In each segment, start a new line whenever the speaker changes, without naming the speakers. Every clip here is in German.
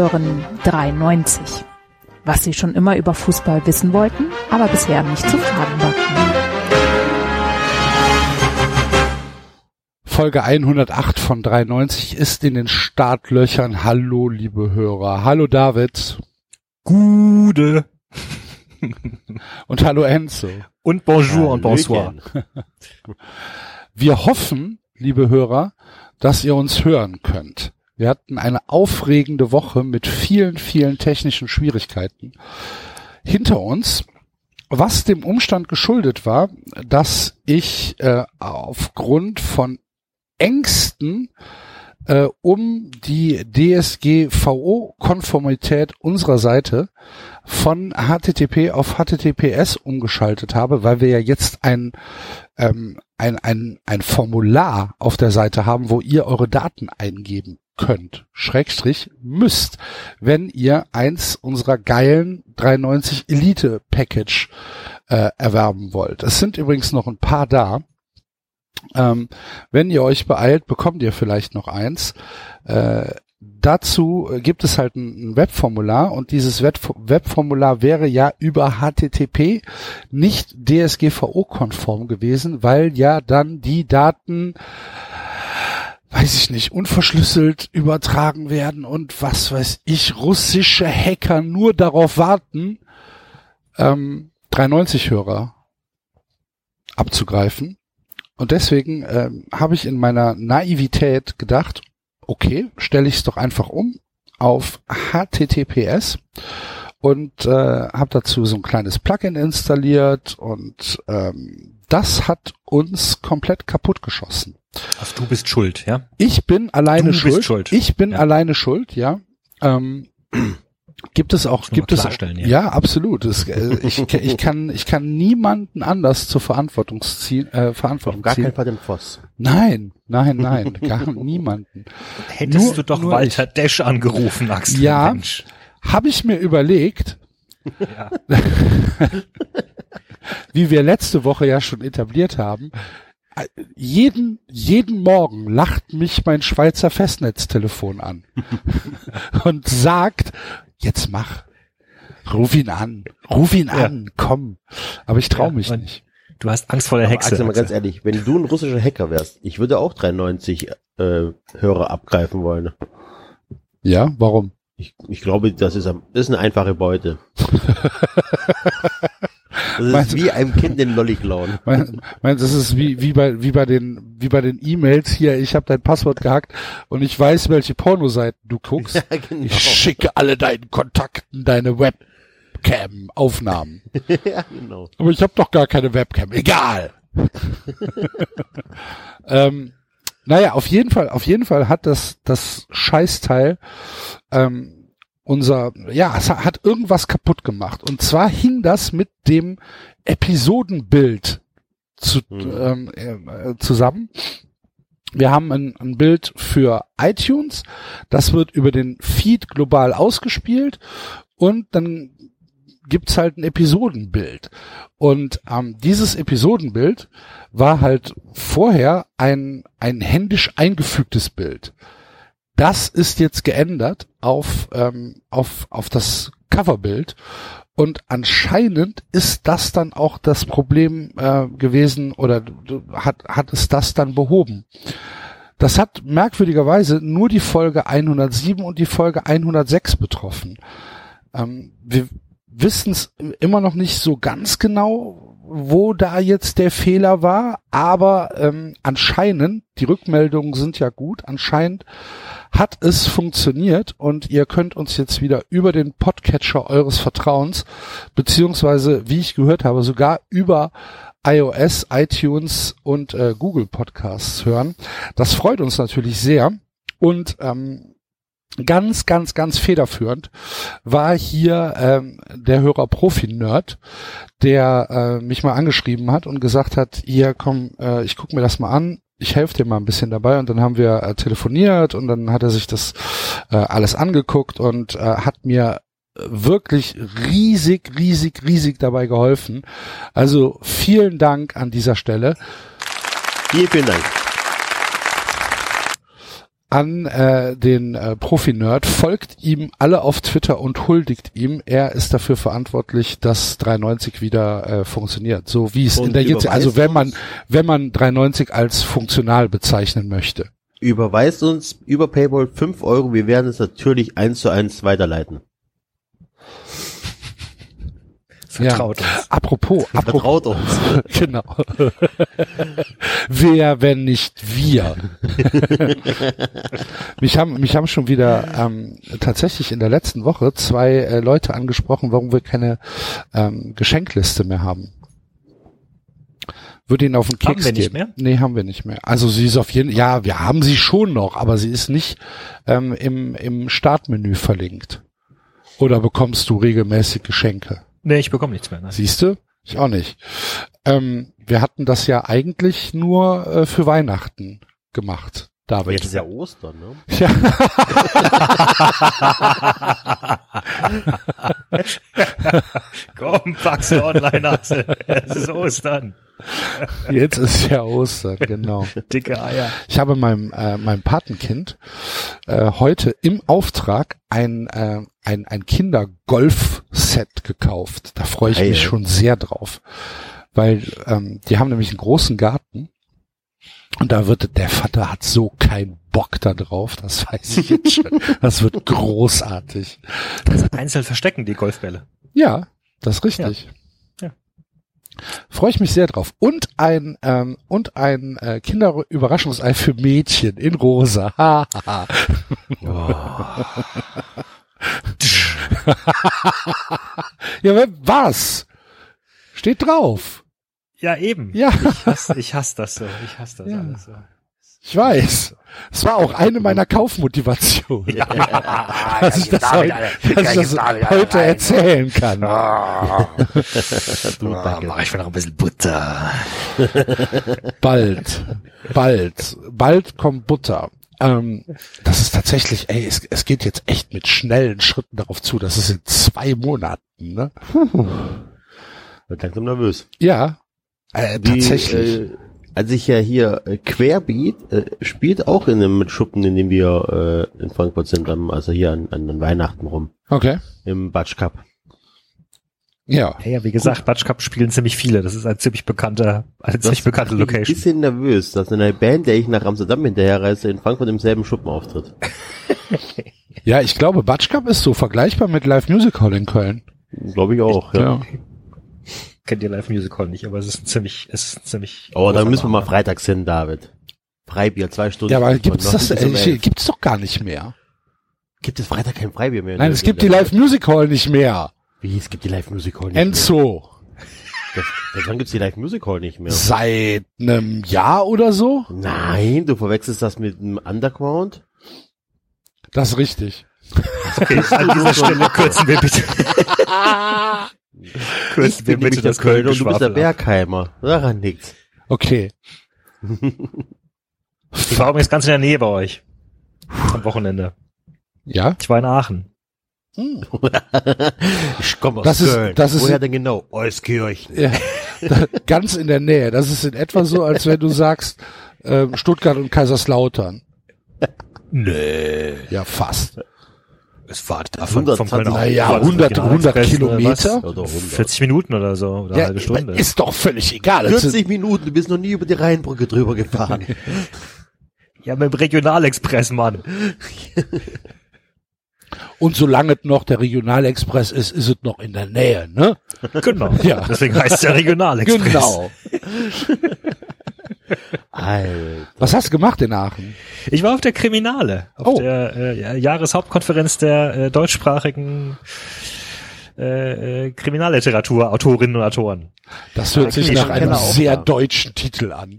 Hören 93. Was Sie schon immer über Fußball wissen wollten, aber bisher nicht zu fragen war.
Folge 108 von 93 ist in den Startlöchern. Hallo, liebe Hörer. Hallo, David.
Gude.
Und hallo, Enzo.
Und bonjour und bonsoir.
Wir hoffen, liebe Hörer, dass ihr uns hören könnt. Wir hatten eine aufregende Woche mit vielen, vielen technischen Schwierigkeiten hinter uns, was dem Umstand geschuldet war, dass ich äh, aufgrund von Ängsten äh, um die DSGVO-Konformität unserer Seite von HTTP auf HTTPS umgeschaltet habe, weil wir ja jetzt ein, ähm, ein, ein, ein Formular auf der Seite haben, wo ihr eure Daten eingeben könnt, Schrägstrich müsst, wenn ihr eins unserer geilen 390 Elite Package äh, erwerben wollt. Es sind übrigens noch ein paar da. Ähm, wenn ihr euch beeilt, bekommt ihr vielleicht noch eins. Äh, dazu gibt es halt ein, Webformular und dieses Webformular wäre ja über HTTP nicht DSGVO-konform gewesen, weil ja dann die Daten weiß ich nicht, unverschlüsselt übertragen werden und was weiß ich, russische Hacker nur darauf warten, ähm, 390 Hörer abzugreifen. Und deswegen ähm, habe ich in meiner Naivität gedacht, okay, stelle ich es doch einfach um auf HTTPS und äh, habe dazu so ein kleines Plugin installiert und ähm, das hat uns komplett kaputt geschossen.
Also du bist schuld, ja?
Ich bin alleine
du
schuld.
Bist schuld.
Ich bin
ja.
alleine schuld, ja. Ähm, gibt es auch, gibt es,
ja.
ja, absolut. Es, äh, ich, ich kann, ich kann niemanden anders zur Verantwortung ziehen, äh, Verantwortung
gar
ziehen.
keinen Fall den Voss.
Nein, nein, nein, gar niemanden.
Hättest
Nur-
du doch Walter Desch angerufen, Axel.
Ja.
Mensch.
Habe ich mir überlegt,
Ja.
wie wir letzte Woche ja schon etabliert haben, jeden, jeden Morgen lacht mich mein Schweizer Festnetztelefon an und sagt, jetzt mach, ruf ihn an, ruf ihn
Ja.
an, komm. Aber ich traue
Ja,
mich
und-
nicht.
Du hast Angst vor der
Aber
Hexe.
Axel, mal ganz ehrlich, wenn du ein russischer Hacker wärst, ich würde auch 93 äh, Hörer abgreifen wollen.
Ja, warum?
Ich, ich glaube, das ist, das ist eine einfache Beute. Das ist
Meinst
wie einem Kind den Lolli klauen.
Mein, mein, das ist wie, wie bei, wie bei den, wie bei den E-Mails hier. Ich habe dein Passwort gehackt und ich weiß, welche Pornoseiten du guckst.
Ja, genau.
Ich schicke alle deinen Kontakten deine Webcam-Aufnahmen.
ja, genau.
Aber ich habe doch gar keine Webcam. Egal. ähm, naja, auf jeden Fall, auf jeden Fall hat das, das Scheißteil ähm, unser, ja, es hat irgendwas kaputt gemacht. Und zwar hing das mit dem Episodenbild zu,
Mhm.
ähm, äh, zusammen. Wir haben ein, ein Bild für iTunes, das wird über den Feed global ausgespielt und dann gibt's halt ein Episodenbild. Und ähm, dieses Episodenbild war halt vorher ein, ein händisch eingefügtes Bild. Das ist jetzt geändert auf, ähm, auf, auf das Coverbild. Und anscheinend ist das dann auch das Problem äh, gewesen oder hat, hat es das dann behoben. Das hat merkwürdigerweise nur die Folge 107 und die Folge 106 betroffen. Ähm, wir wissen es immer noch nicht so ganz genau, wo da jetzt der Fehler war, aber ähm, anscheinend, die Rückmeldungen sind ja gut, anscheinend hat es funktioniert und ihr könnt uns jetzt wieder über den Podcatcher eures Vertrauens, beziehungsweise, wie ich gehört habe, sogar über iOS, iTunes und äh, Google Podcasts hören. Das freut uns natürlich sehr und ähm, ganz, ganz, ganz federführend war hier ähm, der Hörer Profi-Nerd, der äh, mich mal angeschrieben hat und gesagt hat, hier komm, äh, ich guck mir das mal an, ich helfe dir mal ein bisschen dabei und dann haben wir äh, telefoniert und dann hat er sich das äh, alles angeguckt und äh, hat mir wirklich riesig, riesig, riesig dabei geholfen. Also vielen Dank an dieser Stelle.
Vielen, vielen Dank.
An äh, den äh, Profi-Nerd, folgt ihm alle auf Twitter und huldigt ihm. Er ist dafür verantwortlich, dass 390 wieder äh, funktioniert. So wie es in
Und
der jetzt, also wenn man, wenn man 390 als funktional bezeichnen möchte.
Überweist uns über Paypal 5 Euro. Wir werden es natürlich eins zu eins weiterleiten.
Vertraut uns.
Apropos, apropos,
Vertraut uns.
genau. Wer, wenn nicht wir? mich haben, mich haben schon wieder ähm, tatsächlich in der letzten Woche zwei äh, Leute angesprochen, warum wir keine ähm, Geschenkliste mehr haben. Würde Ihnen auf den
Haben
Keks
wir nicht
gehen.
mehr?
Nee, haben wir nicht mehr. Also sie ist auf jeden ja, wir haben sie schon noch, aber sie ist nicht ähm, im, im Startmenü verlinkt. Oder bekommst du regelmäßig Geschenke?
Nee, ich bekomme nichts mehr. Ne?
Siehst du? Ich auch nicht. Ähm, wir hatten das ja eigentlich nur äh, für Weihnachten gemacht, David.
Jetzt ist ja Ostern, ne?
Ja.
Komm, pack's online, Axel. Es ist Ostern.
Jetzt ist ja Ostern, genau.
Dicke Eier.
Ich habe meinem, äh, meinem Patenkind äh, heute im Auftrag ein, äh, ein, ein Kindergolf-Set gekauft. Da freue ich
Geil.
mich schon sehr drauf. Weil ähm, die haben nämlich einen großen Garten und da wird der Vater hat so keinen Bock da drauf, das weiß ich jetzt schon. Das wird großartig.
Einzeln verstecken die Golfbälle.
Ja, das ist richtig.
Ja.
Freue ich mich sehr drauf. Und ein ähm, und ein äh, Kinderüberraschungsei für Mädchen in rosa. Ha, ha, ha. ja, was? Steht drauf.
Ja, eben.
Ja,
Ich hasse, ich hasse das so. Ich hasse das
Ja.
alles so.
ich weiß. Es war auch eine meiner Kaufmotivationen, dass ich das, heute, dass ich das heute erzählen kann.
Du,
Ah, mach ich mir noch ein bisschen Butter.
Bald, bald, bald kommt Butter. Ähm, das ist tatsächlich, ey, es, es geht jetzt echt mit schnellen Schritten darauf zu. Das ist in zwei Monaten, ne?
Wird langsam nervös.
Ja, äh,
Die,
tatsächlich.
Äh, als ich ja hier äh, Querbeat äh, spielt auch in einem Schuppen, in dem wir äh, in Frankfurt sind, also hier an, an den Weihnachten rum,
okay.
im Batsch Cup.
Ja.
Ja, ja, wie gesagt, Batsch Cup spielen ziemlich viele. Das ist ein ziemlich bekannter, eine ziemlich bekannte
macht mich Ein
Location.
bisschen nervös, dass eine Band, der ich nach Amsterdam hinterherreise, in Frankfurt im selben Schuppen auftritt.
Ja, ich glaube, Batsch Cup ist so vergleichbar mit Live Music Hall in Köln.
Glaube ich auch, ja.
Ja.
Kennt ihr Live Music Hall nicht, aber es ist ein ziemlich, es ist ein ziemlich.
Oh, dann müssen wir mal freitags hin, David. Freibier, zwei Stunden.
Ja, aber gibt's das, äh, gibt's doch gar nicht mehr.
Gibt es Freitag kein Freibier mehr?
Nein, es gibt die Live Music Hall nicht mehr.
Wie, es gibt die Live Music Hall nicht
Enzo.
mehr? Das, das, wann gibt's die Live Music Hall nicht mehr?
Seit einem Jahr oder so?
Nein, du verwechselst das mit dem Underground?
Das ist richtig.
Okay, an dieser Stelle kürzen wir bitte.
Ich bin nämlich der
das Köln
Kölner und du bist der Bergheimer. Daran liegt's.
Okay.
Ich war übrigens ganz in der Nähe bei euch. Am Wochenende.
Ja?
Ich war in Aachen.
Hm.
Ich komme aus
Das ist-
Köln.
das ist-
Woher denn genau? Euskirchen.
Ja, da, ganz in der Nähe. Das ist in etwa so, als wenn du sagst, ähm, Stuttgart und Kaiserslautern.
Nee.
Ja, fast.
Es war davon
120
vom Kölner
Naja,
war das
100
Regionalexpress
100
oder was?
Kilometer.
Oder 100.
40 Minuten oder so, oder eine
Ja,
halbe Stunde.
ist doch völlig egal. Das sind-
40 Minuten, du bist noch nie über die Rheinbrücke drüber gefahren.
Ja, mit dem Regionalexpress, Mann.
Und solange es noch der Regionalexpress ist, ist es noch in der Nähe, ne?
Genau.
Ja.
Deswegen heißt es ja Regionalexpress.
Genau.
Alter.
Was hast du gemacht in Aachen?
Ich war auf der Kriminale, auf
Oh.
der äh, ja, Jahreshauptkonferenz der äh, deutschsprachigen äh, äh, Kriminalliteratur, Autorinnen und Autoren.
Das hört sich nach einem
Keller auf,
sehr
ja.
deutschen Titel an.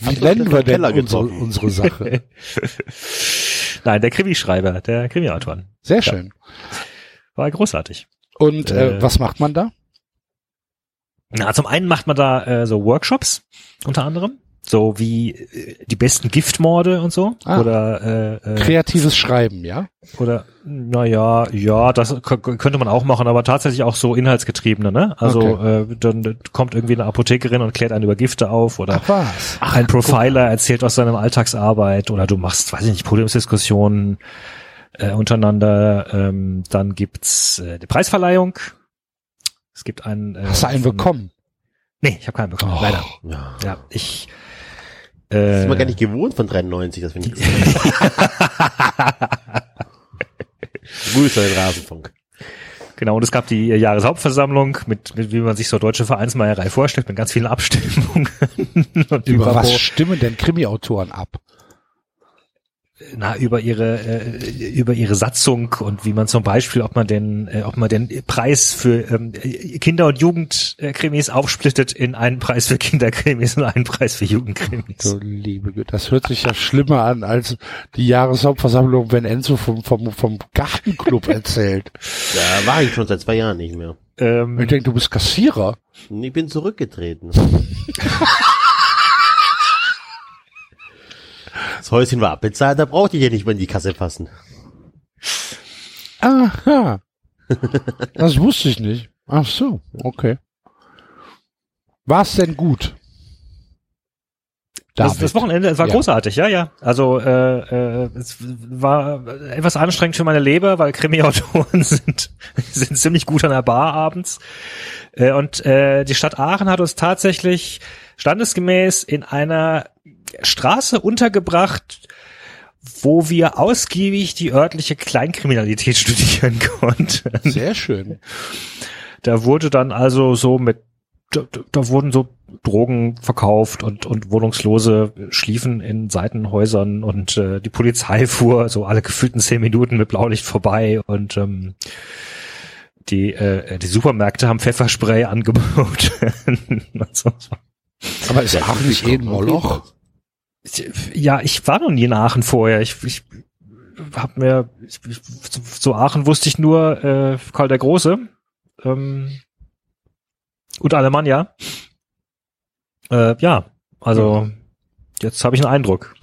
Wie nennen wir denn unsere, unsere Sache?
Nein, der Krimischreiber, der Krimiautoren.
Sehr schön.
War großartig.
Und äh,
Äh,
was macht man da?
Na, zum einen macht man da äh, so Workshops, unter anderem. So wie äh, die besten Giftmorde und so.
Ah.
Oder äh, äh,
Kreatives Schreiben, ja?
oder naja, ja, das könnte man auch machen, aber tatsächlich auch so inhaltsgetriebene, ne? Also äh, dann kommt irgendwie eine Apothekerin und klärt einen über Gifte auf oder
Ach was.
ein Profiler erzählt aus seinem Alltagsarbeit oder du machst, weiß ich nicht, Podiumsdiskussionen äh, untereinander. Ähm, dann gibt's äh, die Preisverleihung. Es gibt einen. Äh,
Hast du einen
von-
bekommen?
Nee, ich habe keinen bekommen,
Oh.
leider.
Ja.
Ja, ich.
Das
Äh,
ist man gar nicht gewohnt von 93, das finde ich. Grüße an den Rasenfunk.
Genau, und es gab die Jahreshauptversammlung mit, mit wie man sich so deutsche Vereinsmeierei vorstellt, mit ganz vielen Abstimmungen. und
Über was stimmen denn Krimi-Autoren ab?
Na, über ihre äh, über ihre Satzung und wie man zum Beispiel, ob man den, äh, ob man den Preis für ähm, Kinder- und Jugendkrimis aufsplittet in einen Preis für Kinderkrimis und einen Preis für Jugendkrimis.
So liebe Güte, das hört sich ja schlimmer an als die Jahreshauptversammlung, wenn Enzo vom, vom, vom Gartenclub erzählt.
Da war ich schon seit zwei Jahren nicht mehr.
Ähm,
Ich denke, du bist Kassierer.
Ich bin zurückgetreten. Das Häuschen war abbezahlt, da brauchte ich ja nicht mehr in die Kasse fassen.
Aha. Das wusste ich nicht. Ach so, okay. War es denn gut?
das, das Wochenende war
Ja.
großartig, ja, ja. Also äh, äh, es war etwas anstrengend für meine Leber, weil Krimi-Autoren sind, sind ziemlich gut an der Bar abends. Äh, und äh, die Stadt Aachen hat uns tatsächlich standesgemäß in einer Straße untergebracht, wo wir ausgiebig die örtliche Kleinkriminalität studieren konnten.
Sehr schön.
Da wurde dann also so mit, da, da wurden so Drogen verkauft und, und Wohnungslose schliefen in Seitenhäusern und äh, die Polizei fuhr so alle gefühlten zehn Minuten mit Blaulicht vorbei und ähm, die, äh, die Supermärkte haben Pfefferspray angeboten. so.
Aber ist Aachen nicht eh ein Moloch?
Ja, ich war noch nie in Aachen vorher. Ich, ich hab mir, ich, ich, zu, zu Aachen wusste ich nur äh, Karl der Große ähm, und Alemannia. Äh, ja, also jetzt habe ich einen Eindruck.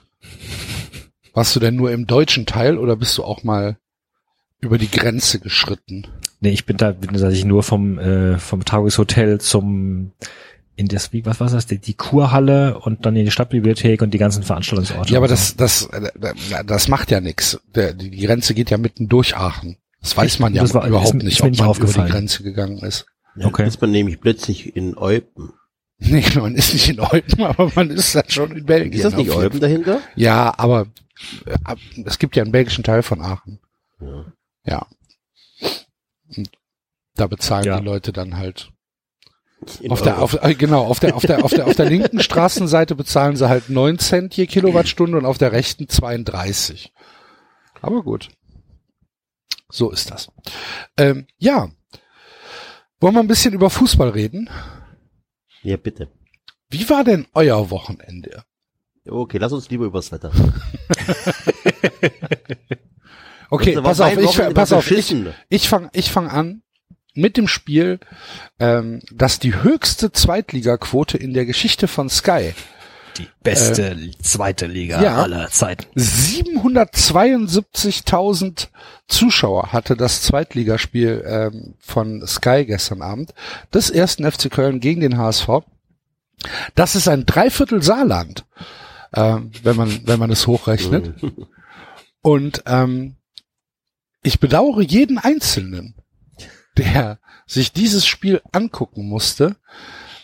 Warst du denn nur im deutschen Teil oder bist du auch mal über die Grenze geschritten?
Nee, ich bin da, bin tatsächlich nur vom, äh, vom Tageshotel zum in das, wie, was war das, die, die Kurhalle und dann in die Stadtbibliothek und die ganzen Veranstaltungsorte.
Ja, aber das, das, äh, das macht ja nichts. Die die Grenze geht ja mitten durch Aachen. Das weiß
Ich-
man ja
das war-
überhaupt
ist-
nicht,
ist
ob
nicht
man über die. Grenze gegangen ist.
Ja,
Okay.
Ist man nämlich plötzlich in Eupen.
Nee, man ist nicht in Eupen, aber man ist dann schon in Belgien.
Ist das nicht Eupen dahinter?
Ja, aber äh, es gibt ja einen belgischen Teil von Aachen.
Ja.
Ja. Und da bezahlen
Ja.
die Leute dann halt. Auf der, auf, äh, genau, auf der, auf der, auf der, auf der linken Straßenseite bezahlen sie halt 9 Cent je Kilowattstunde und auf der rechten 32. Aber gut. So ist das. Ähm, ja. Wollen wir ein bisschen über Fußball reden?
ja, bitte.
Wie war denn euer Wochenende?
Okay, lass uns lieber übers Wetter.
Okay, pass auf, ich, pass auf, ich, ich fang, ich fang an mit dem Spiel, ähm, das die höchste Zweitligaquote in der Geschichte von Sky.
die beste zweite Liga
ja.
aller Zeiten.
772.000 Zuschauer hatte das Zweitligaspiel ähm, von Sky gestern Abend des ersten FC Köln gegen den HSV. Das ist ein Dreiviertel Saarland, ähm, wenn man wenn man es hochrechnet. Und ähm, ich bedauere jeden Einzelnen, der sich dieses Spiel angucken musste.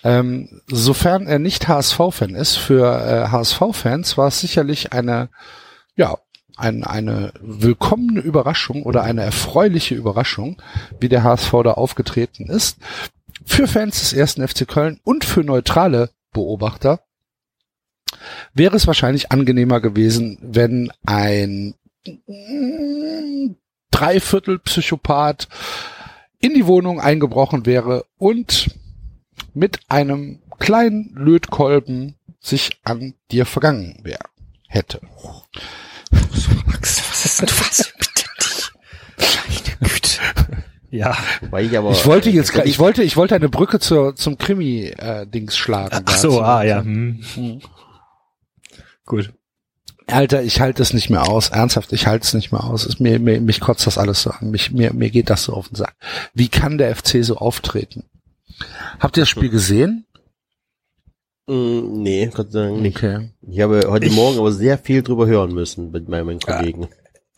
Ähm, sofern er nicht HSV-Fan ist, für äh, HSV-Fans war es sicherlich eine, ja, ein, eine willkommene Überraschung oder eine erfreuliche Überraschung, wie der HSV da aufgetreten ist. Für Fans des ersten FC Köln und für neutrale Beobachter wäre es wahrscheinlich angenehmer gewesen, wenn ein mm, Dreiviertel Psychopath in die Wohnung eingebrochen wäre und mit einem kleinen Lötkolben sich an dir vergangen wäre, hätte.
Max, was ist denn was? Bitte dich. Meine Güte. Ja.
Wobei ich aber.
Ich wollte jetzt,
äh,
gra- ich wollte, ich wollte eine Brücke zur, zum Krimi-Dings schlagen.
Ach so,
dazu.
ah ja. Hm. Gut.
Alter, ich halte es nicht mehr aus. Ernsthaft, ich halte es nicht mehr aus. Es, mir, mir, mich kotzt das alles so an. Mich, mir, mir geht das so auf den Sack. Wie kann der FC so auftreten? Habt ihr das Spiel gesehen?
Mm, nee, Gott sei Dank nicht.
Okay.
Ich habe heute
Ich-
Morgen aber sehr viel drüber hören müssen mit meinen Kollegen.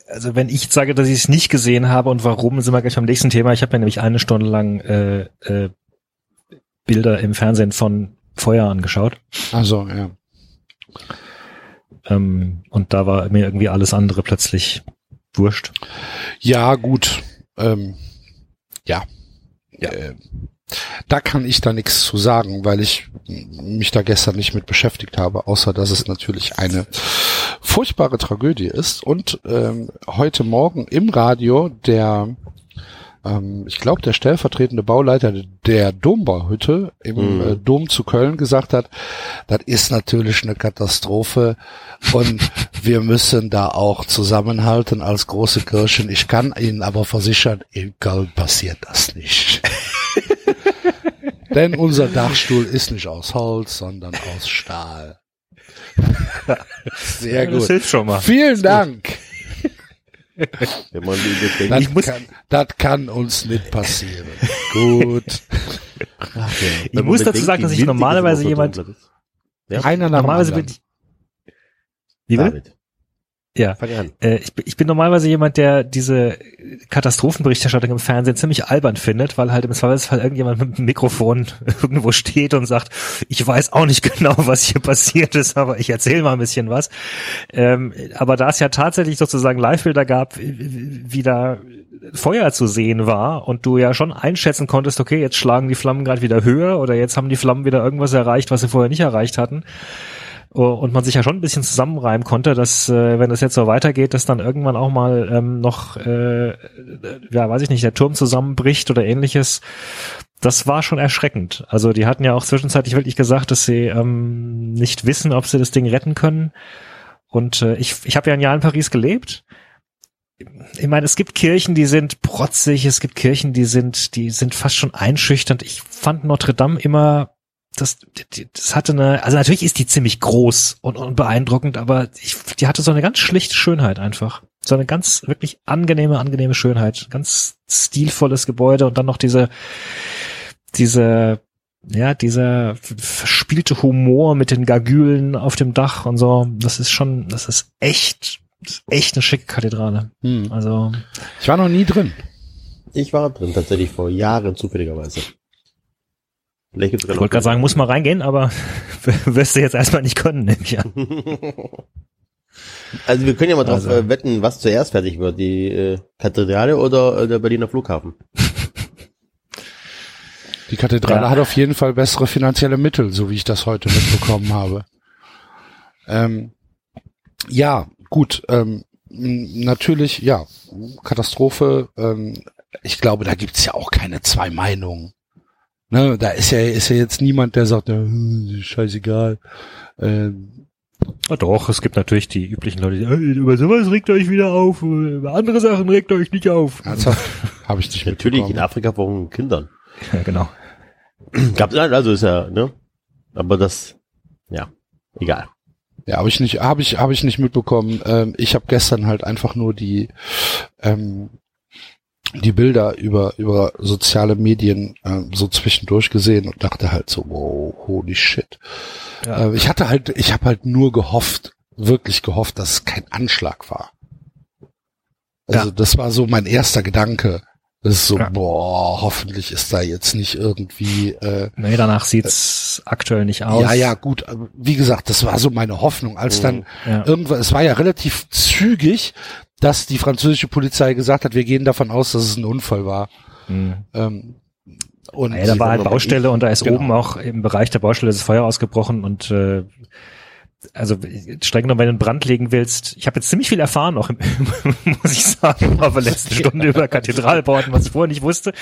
Also wenn ich sage, dass ich es nicht gesehen habe und warum, sind wir gleich beim nächsten Thema. Ich habe mir nämlich eine Stunde lang äh, äh, Bilder im Fernsehen von Feuer angeschaut.
Also, ja.
Ähm, und da war mir irgendwie alles andere plötzlich wurscht.
Ja, gut. Ähm, ja. Äh, da kann ich da nichts zu sagen, weil ich mich da gestern nicht mit beschäftigt habe, außer dass es natürlich eine furchtbare Tragödie ist. Und ähm, heute Morgen im Radio der, ähm, ich glaube, der stellvertretende Bauleiter der Dombauhütte im
Mhm.
äh, Dom zu Köln gesagt hat, das ist natürlich eine Katastrophe und wir müssen da auch zusammenhalten als große Kirchen. Ich kann Ihnen aber versichern, in Köln passiert das nicht. Denn unser Dachstuhl ist nicht aus Holz, sondern aus Stahl. Sehr
Das
gut.
hilft schon mal.
Vielen Dank.
Wenn man.
Das,
Ich muss-
kann, das kann uns nicht passieren. Gut.
Ach, ja.
Ich muss dazu sagen, dass ich normalerweise jemand-.
Ja?
Einer
Normalerweise bin ich. Wie?
David,
Ja. Äh, ich, bin- ich bin normalerweise jemand, der diese Katastrophenberichterstattung im Fernsehen ziemlich albern findet, weil halt im Zweifelsfall irgendjemand mit dem Mikrofon irgendwo steht und sagt, ich weiß auch nicht genau, was hier passiert ist, aber ich erzähle mal ein bisschen was. Ähm, aber da es ja tatsächlich sozusagen Live-Bilder gab, wie da Feuer zu sehen war und du ja schon einschätzen konntest, okay, jetzt schlagen die Flammen gerade wieder höher oder jetzt haben die Flammen wieder irgendwas erreicht, was sie vorher nicht erreicht hatten. Oh, und man sich ja schon ein bisschen zusammenreimen konnte, dass äh, wenn das jetzt so weitergeht, dass dann irgendwann auch mal ähm, noch, äh, äh, ja, weiß ich nicht, der Turm zusammenbricht oder ähnliches. Das war schon erschreckend. Also die hatten ja auch zwischenzeitlich wirklich gesagt, dass sie ähm, nicht wissen, ob sie das Ding retten können. Und äh, ich, ich habe ja ein Jahr in Paris gelebt. Ich meine, es gibt Kirchen, die sind protzig, es gibt Kirchen, die sind, die sind fast schon einschüchternd. Ich fand Notre Dame immer das, das hatte eine, also natürlich ist die ziemlich groß und, und beeindruckend, aber ich, die hatte so eine ganz schlichte Schönheit einfach. So eine ganz wirklich angenehme, angenehme Schönheit. Ganz stilvolles Gebäude und dann noch diese, diese, ja, dieser verspielte Humor mit den Gargülen auf dem Dach und so. Das ist schon, das ist echt, das ist echt eine schicke Kathedrale.
Hm.
Also,
Ich war noch nie drin.
Ich war drin tatsächlich vor Jahren zufälligerweise. Vielleicht gibt's
ich wollte gerade sagen, muss mal reingehen, aber wirst du jetzt erstmal nicht können, nehme ich an.
Also wir können ja mal drauf
Also.
äh, wetten, was zuerst fertig wird, die äh, Kathedrale oder äh, der Berliner Flughafen.
Die Kathedrale
Ja.
hat auf jeden Fall bessere finanzielle Mittel, so wie ich das heute mitbekommen habe. Ähm, ja, gut. Ähm, natürlich, ja, Katastrophe. Ähm, ich glaube, da gibt's ja auch keine zwei Meinungen. Ne, da ist ja, ist ja jetzt niemand, der sagt, ja, hm, scheißegal. Ähm,
Ja, doch, es gibt natürlich die üblichen Leute, die, "Ey, über sowas regt euch wieder auf, über andere Sachen regt euch nicht auf.
ernsthaft, habe ich nicht
Natürlich in. Afrika von Kindern.
Ja, genau.
Gab's also ist ja, ne? Aber das, ja, egal.
Ja, habe ich nicht, habe ich, habe ich nicht mitbekommen. Ähm, ich habe gestern halt einfach nur die ähm, die Bilder über über soziale Medien ähm, so zwischendurch gesehen und dachte halt so, wow, holy shit.
Ja.
Äh, ich hatte halt, ich habe halt nur gehofft, wirklich gehofft, dass es kein Anschlag war. Also
Ja.
das war so mein erster Gedanke. Das ist so,
Ja.
boah, hoffentlich ist da jetzt nicht irgendwie äh,
Nee, danach sieht's aktuell nicht aus.
ja, ja, gut. Wie gesagt, das war so meine Hoffnung, als dann
Ja.
irgendwann, es war ja relativ zügig, dass die französische Polizei gesagt hat, wir gehen davon aus, dass es ein Unfall war.
Mhm.
Ähm, und
Ja, da war halt Baustelle und da ist
Genau.
oben auch im Bereich der Baustelle das Feuer ausgebrochen und äh, also streng genommen, wenn du einen Brand legen willst, ich habe jetzt ziemlich viel erfahren noch, muss ich sagen, aber letzte Stunde über Kathedralbauten, was ich vorher nicht wusste,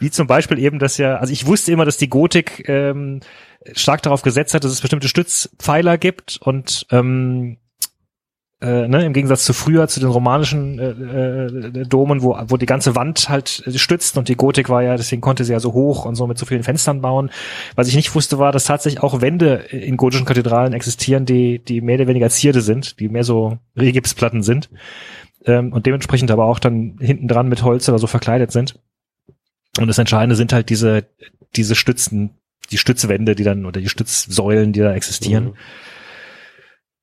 wie zum Beispiel eben, dass ja, also ich wusste immer, dass die Gotik ähm, stark darauf gesetzt hat, dass es bestimmte Stützpfeiler gibt und ähm, äh, ne, im Gegensatz zu früher, zu den romanischen äh, äh, Domen, wo, wo die ganze Wand halt stützt und die Gotik war ja, deswegen konnte sie ja so hoch und so mit so vielen Fenstern bauen. Was ich nicht wusste, war, dass tatsächlich auch Wände in gotischen Kathedralen existieren, die, die mehr oder weniger Zierde sind, die mehr so Rehgipsplatten sind ähm, und dementsprechend aber auch dann hinten dran mit Holz oder so verkleidet sind. Und das Entscheidende sind halt diese, diese Stützen, die Stützwände, die dann, oder die Stützsäulen, die da existieren. Mhm.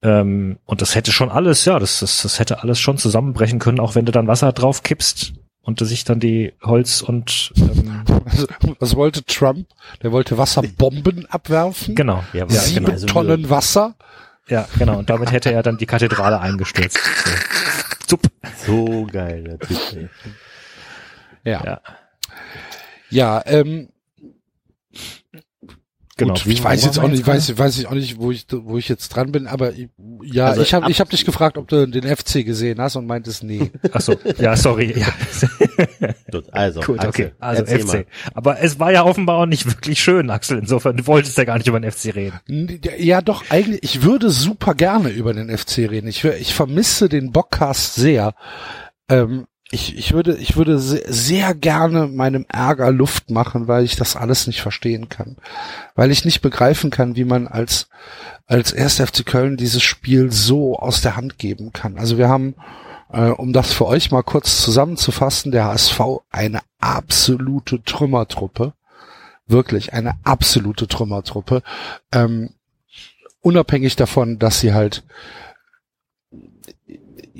Ähm, und das hätte schon alles, ja, das, das, das hätte alles schon zusammenbrechen können, auch wenn du dann Wasser drauf kippst und sich dann die Holz und ähm,
also, was wollte Trump? Der wollte Wasserbomben abwerfen.
Genau.
Ja, Sieben genau. Also Tonnen Wasser.
Ja, genau. Und damit hätte er dann die Kathedrale eingestürzt.
So, so geil, natürlich.
Ja. Ja, ja ähm, Genau. Gut, ich weiß jetzt auch nicht, weiß, weiß ich auch nicht, wo ich, wo ich jetzt dran bin, aber ja, also ich habe ich hab dich gefragt, ob du den FC gesehen hast und meintest nee.
Ach so, ja, sorry. Ja.
also,
Gut, okay, also FC. Mal. Aber es war ja offenbar auch nicht wirklich schön, Axel. Insofern, du wolltest ja gar nicht über den FC reden.
Ja, doch, eigentlich, ich würde super gerne über den FC reden. Ich, ich vermisse den Bockcast sehr. Ähm, ich, ich würde, ich würde sehr gerne meinem Ärger Luft machen, weil ich das alles nicht verstehen kann. Weil ich nicht begreifen kann, wie man als, als 1. FC Köln dieses Spiel so aus der Hand geben kann. Also wir haben, äh, um das für euch mal kurz zusammenzufassen, der HSV eine absolute Trümmertruppe. Wirklich eine absolute Trümmertruppe. Ähm, unabhängig davon, dass sie halt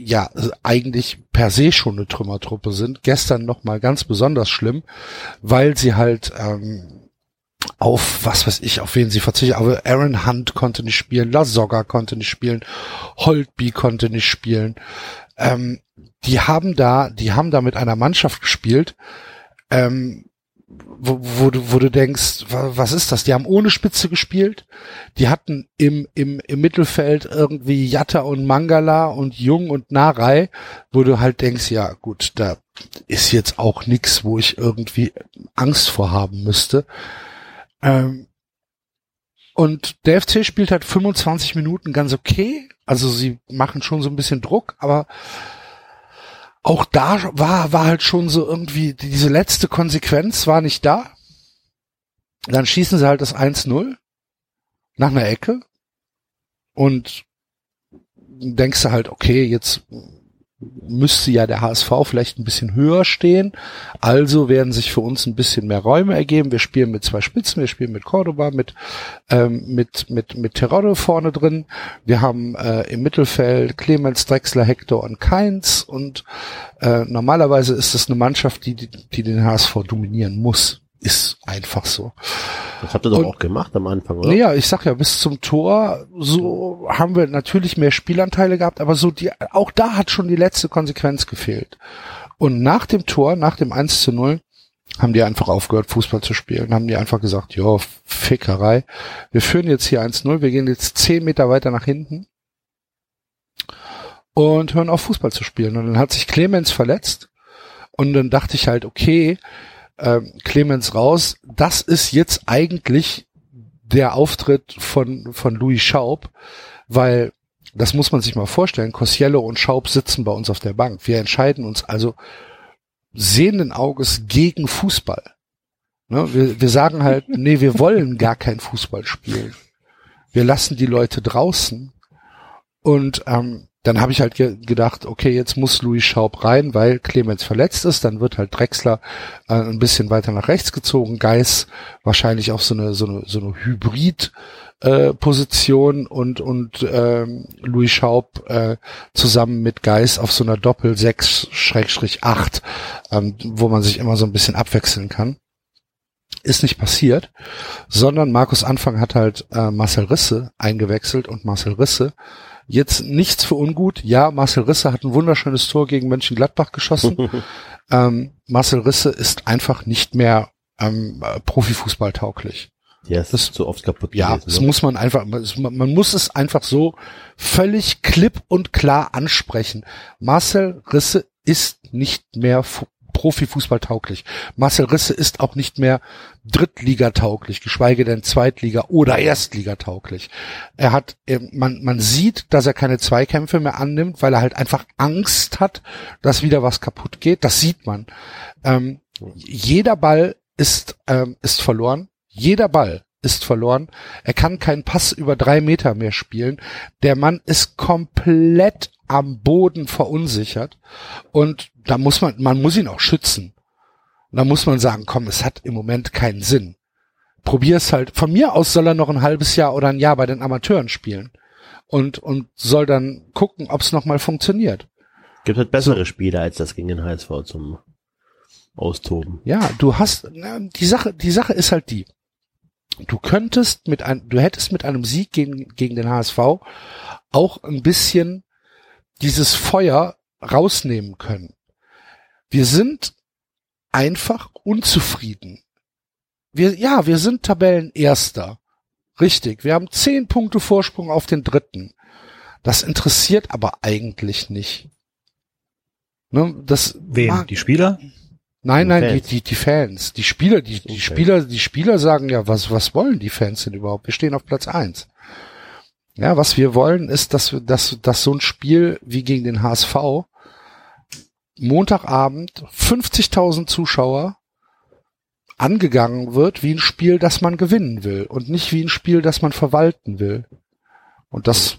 ja eigentlich per se schon eine Trümmertruppe sind. Gestern noch mal ganz besonders schlimm, weil sie halt ähm, auf was weiß ich, auf wen sie verzichten. Aber Aaron Hunt konnte nicht spielen, La Soga konnte nicht spielen, Holtby konnte nicht spielen. Ähm, die haben da, die haben da mit einer Mannschaft gespielt, ähm, wo, wo, du, wo du denkst, was ist das? Die haben ohne Spitze gespielt. Die hatten im, im, im Mittelfeld irgendwie Jatta und Mangala und Jung und Narei, wo du halt denkst, ja gut, da ist jetzt auch nix, wo ich irgendwie Angst vor haben müsste. Ähm, und der FC spielt halt 25 Minuten ganz okay. Also sie machen schon so ein bisschen Druck, aber auch da war, war halt schon so irgendwie, diese letzte Konsequenz war nicht da. Dann schießen sie halt das 1-0 nach einer Ecke und denkst du halt, okay, jetzt müsste ja der HSV vielleicht ein bisschen höher stehen. Also werden sich für uns ein bisschen mehr Räume ergeben. Wir spielen mit zwei Spitzen, wir spielen mit Cordoba, mit ähm, mit mit mit Terodde vorne drin. Wir haben äh, im Mittelfeld Clemens, Drexler, Hector und Keins. Und äh, normalerweise ist es eine Mannschaft, die, die die den HSV dominieren muss. Ist einfach so.
Das habt ihr doch und, auch gemacht am Anfang, oder?
Naja, ich sag ja, bis zum Tor, so haben wir natürlich mehr Spielanteile gehabt, aber so die, auch da hat schon die letzte Konsequenz gefehlt. Und nach dem Tor, nach dem 1 zu 0, haben die einfach aufgehört, Fußball zu spielen. Haben die einfach gesagt, ja, Fickerei. Wir führen jetzt hier 1-0, wir gehen jetzt 10 Meter weiter nach hinten und hören auf, Fußball zu spielen. Und dann hat sich Clemens verletzt. Und dann dachte ich halt, okay, äh, Clemens raus. Das ist jetzt eigentlich der Auftritt von, von Louis Schaub, weil das muss man sich mal vorstellen. Cosiello und Schaub sitzen bei uns auf der Bank. Wir entscheiden uns also sehenden Auges gegen Fußball. Ne? Wir, wir sagen halt, nee, wir wollen gar kein Fußball spielen. Wir lassen die Leute draußen. Und ähm, dann habe ich halt ge gedacht, okay, jetzt muss Louis Schaub rein, weil Clemens verletzt ist. Dann wird halt Drexler äh, ein bisschen weiter nach rechts gezogen. Geis wahrscheinlich auf so eine so eine so eine Hybrid äh, Position und und ähm, Louis Schaub äh, zusammen mit Geis auf so einer Doppel 6 Schrägstrich 8, ähm, wo man sich immer so ein bisschen abwechseln kann. Ist nicht passiert, sondern Markus Anfang hat halt äh, Marcel Risse eingewechselt und Marcel Risse Jetzt nichts für ungut. Ja, Marcel Risse hat ein wunderschönes Tor gegen Mönchengladbach geschossen. ähm, Marcel Risse ist einfach nicht mehr ähm, Profifußball tauglich.
Ja, es das ist so oft kaputt.
Ja, gewesen, das ne? muss man einfach, man muss es einfach so völlig klipp und klar ansprechen. Marcel Risse ist nicht mehr Profifußball tauglich. Marcel Risse ist auch nicht mehr Drittliga-tauglich, geschweige denn Zweitliga- oder Erstliga-tauglich. Er hat, er- man, man sieht, dass er keine Zweikämpfe mehr annimmt, weil er halt einfach Angst hat, dass wieder was kaputt geht. Das sieht man. Ähm, jeder Ball ist, ähm, ist verloren. Jeder Ball ist verloren. Er kann keinen Pass über drei Meter mehr spielen. Der Mann ist komplett am Boden verunsichert. Und da muss man, man muss ihn auch schützen. Und da muss man sagen, komm, es hat im Moment keinen Sinn. Probier es halt. Von mir aus soll er noch ein halbes Jahr oder ein Jahr bei den Amateuren spielen. Und, und soll dann gucken, ob es nochmal funktioniert.
Gibt halt bessere Spiele als das gegen den HSV zum Austoben.
Ja, du hast, na, die Sache, die Sache ist halt die. Du könntest mit ein, du hättest mit einem Sieg gegen, gegen den HSV auch ein bisschen dieses Feuer rausnehmen können. Wir sind einfach unzufrieden. Wir, ja, wir sind Tabellenerster. Richtig. Wir haben zehn Punkte Vorsprung auf den dritten. Das interessiert aber eigentlich nicht. Ne, das
Wen?
mag-
Die Spieler?
Nein, nein,
Fans.
die, die, die Fans, die Spieler, die, die
Okay.
Spieler, die Spieler sagen ja, was, was wollen die Fans denn überhaupt? Wir stehen auf Platz eins. Ja, was wir wollen, ist, dass dass, dass so ein Spiel wie gegen den HSV Montagabend 50.000 Zuschauer angegangen wird wie ein Spiel, das man gewinnen will und nicht wie ein Spiel, das man verwalten will. Und das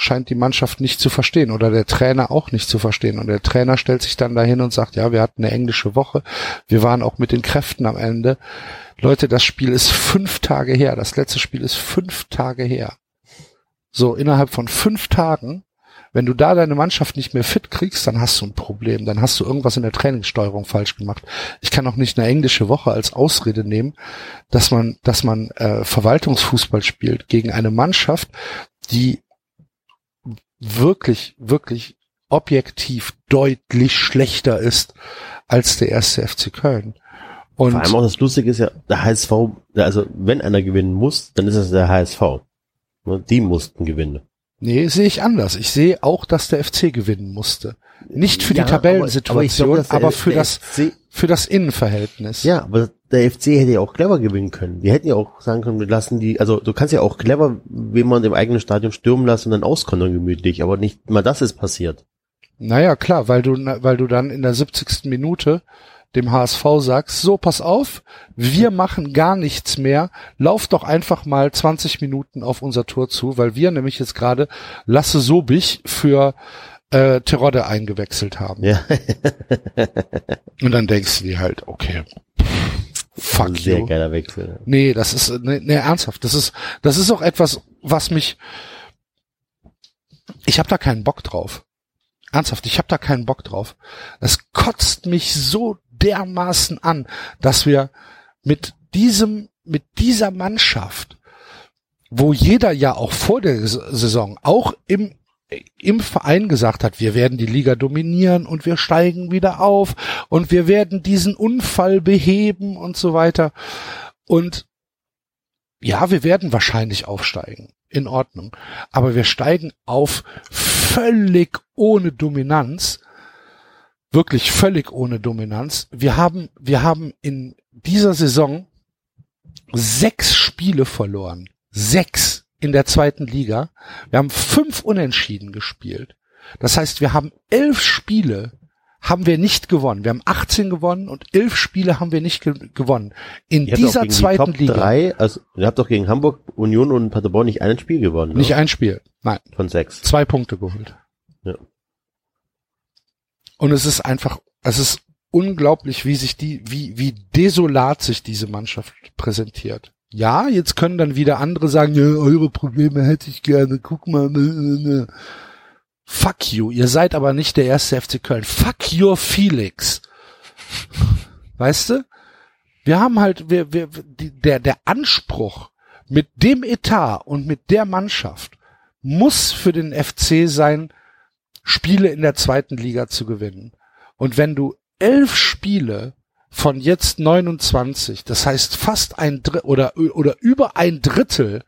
scheint die Mannschaft nicht zu verstehen oder der Trainer auch nicht zu verstehen. Und der Trainer stellt sich dann dahin und sagt, ja, wir hatten eine englische Woche. Wir waren auch mit den Kräften am Ende. Leute, das Spiel ist fünf Tage her. Das letzte Spiel ist fünf Tage her. So, innerhalb von fünf Tagen, wenn du da deine Mannschaft nicht mehr fit kriegst, dann hast du ein Problem. Dann hast du irgendwas in der Trainingssteuerung falsch gemacht. Ich kann auch nicht eine englische Woche als Ausrede nehmen, dass man, dass man äh, Verwaltungsfußball spielt gegen eine Mannschaft, die wirklich, wirklich objektiv deutlich schlechter ist als der erste FC Köln. Und
Vor allem auch das Lustige ist ja, der HSV, also wenn einer gewinnen muss, dann ist es der HSV. Ne, Die mussten gewinnen.
nee, sehe ich anders. Ich sehe auch, dass der FC gewinnen musste. Nicht für
Ja,
die
aber- aber
Tabellensituation,
glaub,
aber, für
der
das
FC
für das Innenverhältnis.
Ja, aber der FC hätte ja auch clever gewinnen können. Die hätten ja auch sagen können, wir lassen die, also du kannst ja auch clever jemand im eigenen Stadion stürmen lassen und dann auskontern gemütlich, aber nicht mal das ist passiert.
Naja, klar, weil du, weil du dann in der 70. Minute dem HSV sagst, so, pass auf, wir machen gar nichts mehr, lauf doch einfach mal 20 Minuten auf unser Tor zu, weil wir nämlich jetzt gerade Lasse Sobich für äh, Terodde eingewechselt haben.
Ja,
Und dann denkst du dir halt, okay, fuck
sehr
you.
geiler Wechsel.
Nee, das ist, nee, nee, ernsthaft, das ist, das ist auch etwas, was mich, ich habe da keinen Bock drauf. Ernsthaft, ich habe da keinen Bock drauf. Das kotzt mich so dermaßen an, dass wir mit diesem, mit dieser Mannschaft, wo jeder ja auch vor der Saison, auch im, im Verein gesagt hat, wir werden die Liga dominieren und wir steigen wieder auf und wir werden diesen Unfall beheben und so weiter. Und ja, wir werden wahrscheinlich aufsteigen. In Ordnung. Aber wir steigen auf völlig ohne Dominanz. Wirklich völlig ohne Dominanz. Wir haben, wir haben in dieser Saison sechs Spiele verloren. Sechs in der zweiten Liga. Wir haben fünf Unentschieden gespielt. Das heißt, wir haben elf Spiele haben wir nicht gewonnen. Wir haben 18 gewonnen und elf Spiele haben wir nicht ge gewonnen. In
Ihr
dieser
die
zweiten
Top
Liga.
Drei, also ihr habt doch gegen Hamburg, Union und Paderborn nicht ein Spiel gewonnen.
Nicht
ne?
ein Spiel. Nein,
von sechs.
zwei Punkte geholt.
Ja.
Und es ist einfach, es ist unglaublich, wie sich die, wie, wie desolat sich diese Mannschaft präsentiert. Ja, jetzt können dann wieder andere sagen, ja, eure Probleme hätte ich gerne, guck mal. Ne, ne, ne. Fuck you, ihr seid aber nicht der erste FC Köln. Fuck your Felix. Weißt du? Wir haben halt, wir, wir, die, der, der Anspruch mit dem Etat und mit der Mannschaft muss für den FC sein, Spiele in der zweiten Liga zu gewinnen. Und wenn du elf Spiele von jetzt 29, das heißt fast ein Drittel oder, oder über ein Drittel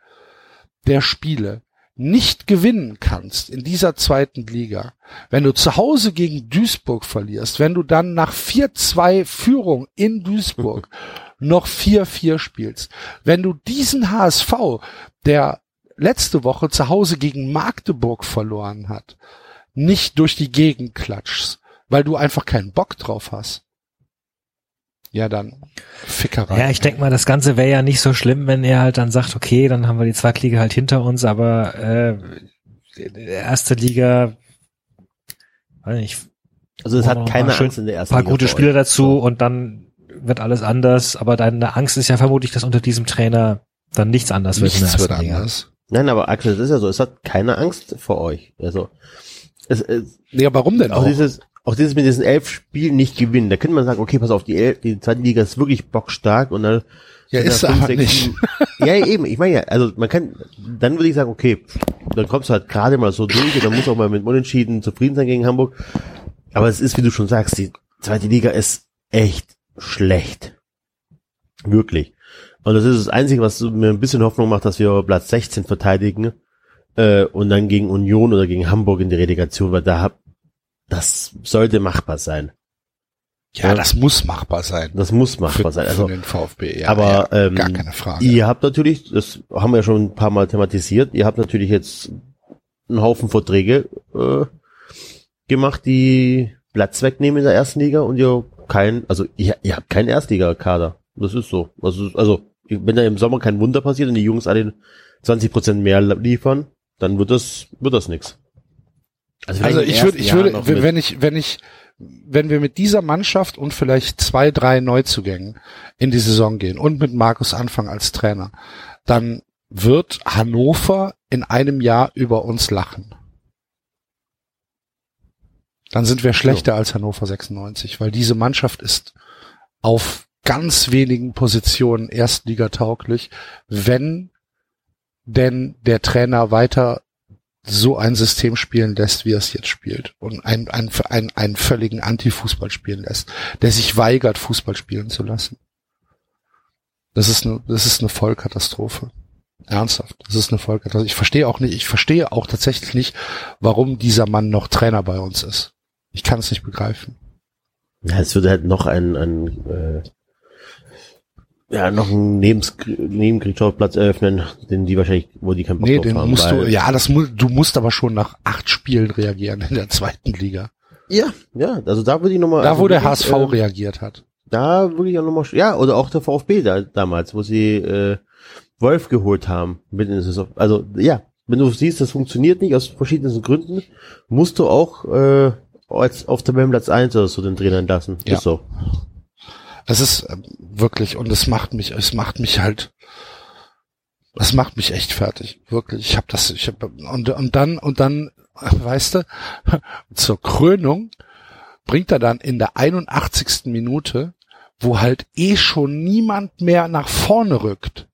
der Spiele nicht gewinnen kannst in dieser zweiten Liga, wenn du zu Hause gegen Duisburg verlierst, wenn du dann nach 4-2 Führung in Duisburg noch 4-4 spielst, wenn du diesen HSV, der letzte Woche zu Hause gegen Magdeburg verloren hat, nicht durch die Gegend klatschst, weil du einfach keinen Bock drauf hast. Ja, dann Fickerei.
Ja, ich denke mal, das Ganze wäre ja nicht so schlimm, wenn er halt dann sagt, okay, dann haben wir die Zweitliga halt hinter uns, aber äh, erste Liga, weiß nicht,
Also es hat keine Angst in der
ein
ersten
paar
Liga
gute
für
Spieler
euch.
dazu und dann wird alles anders, aber deine Angst ist ja vermutlich, dass unter diesem Trainer dann nichts anders wird in der
Nichts wird
ersten Liga.
anders.
Nein, aber Axel, das ist ja so, es hat keine Angst vor euch. Also es, es,
Ja, warum denn
auch
auch?
dieses, auch dieses mit diesen elf Spielen nicht gewinnen. Da könnte man sagen, okay, pass auf, die, elf, die zweite Liga ist wirklich bockstark und dann
Ja, ist aber
sechs,
nicht.
Ja, eben, ich meine ja, also man kann, dann würde ich sagen, okay, dann kommst du halt gerade mal so durch und dann musst du auch mal mit Unentschieden zufrieden sein gegen Hamburg. Aber es ist, wie du schon sagst, die zweite Liga ist echt schlecht. Wirklich. Und das ist das Einzige, was mir ein bisschen Hoffnung macht, dass wir Platz 16 verteidigen äh, und dann gegen Union oder gegen Hamburg in die Relegation, weil da hab, das sollte machbar sein.
Ja, das muss machbar sein.
Das muss machbar
Für,
sein. Also
für den VfB, ja.
aber
ja,
ähm,
gar keine Frage.
Ihr habt natürlich, das haben wir ja schon ein paar Mal thematisiert, ihr habt natürlich jetzt einen Haufen Verträge äh, gemacht, die Platz wegnehmen in der ersten Liga und ihr kein, also ihr, ihr habt keinen Erstliga-Kader. Das ist so. Also, also wenn da im Sommer kein Wunder passiert und die Jungs alle 20 Prozent mehr liefern, dann wird das wird das nix.
Also
im
ich würde, ich würde, wenn ich, wenn ich, wenn wir mit dieser Mannschaft und vielleicht zwei, drei Neuzugängen in die Saison gehen und mit Markus Anfang als Trainer, dann wird Hannover in einem Jahr über uns lachen. Dann sind wir schlechter als Hannover 96, weil diese Mannschaft ist auf ganz wenigen Positionen erstligatauglich, wenn denn der Trainer weiter so ein System spielen lässt, wie er es jetzt spielt und einen, einen, einen, einen völligen Anti-Fußball spielen lässt, der sich weigert, Fußball spielen zu lassen. Das ist eine, das ist eine Vollkatastrophe. Ernsthaft. Das ist eine Vollkatastrophe. Ich verstehe auch nicht, ich verstehe auch tatsächlich nicht, warum dieser Mann noch Trainer bei uns ist. Ich kann es nicht begreifen.
Ja, es würde halt noch ein, ein äh, ja, noch einen Nebens Nebenkriegsschauplatz eröffnen, den die wahrscheinlich, wo die keinen Bock
Nee,
drauf
den
haben.
musst du, ja, das mu du musst aber schon nach acht Spielen reagieren in der zweiten Liga.
Ja, ja, also da würde ich nochmal.
Da,
also
wo der HSV
äh,
reagiert hat.
Da würde ich auch nochmal, ja, oder auch der VfB da, damals, wo sie äh, Wolf geholt haben. Also ja, wenn du siehst, das funktioniert nicht aus verschiedensten Gründen, musst du auch äh, als auf Tabellenplatz 1 oder so den Trainer entlassen.
Ja.
Ist so.
Es ist ähm, wirklich, und es macht mich, es macht mich halt, es macht mich echt fertig. Wirklich. Ich habe das, ich habe und, und dann, und dann, weißt du, zur Krönung bringt er dann in der 81. Minute, wo halt eh schon niemand mehr nach vorne rückt,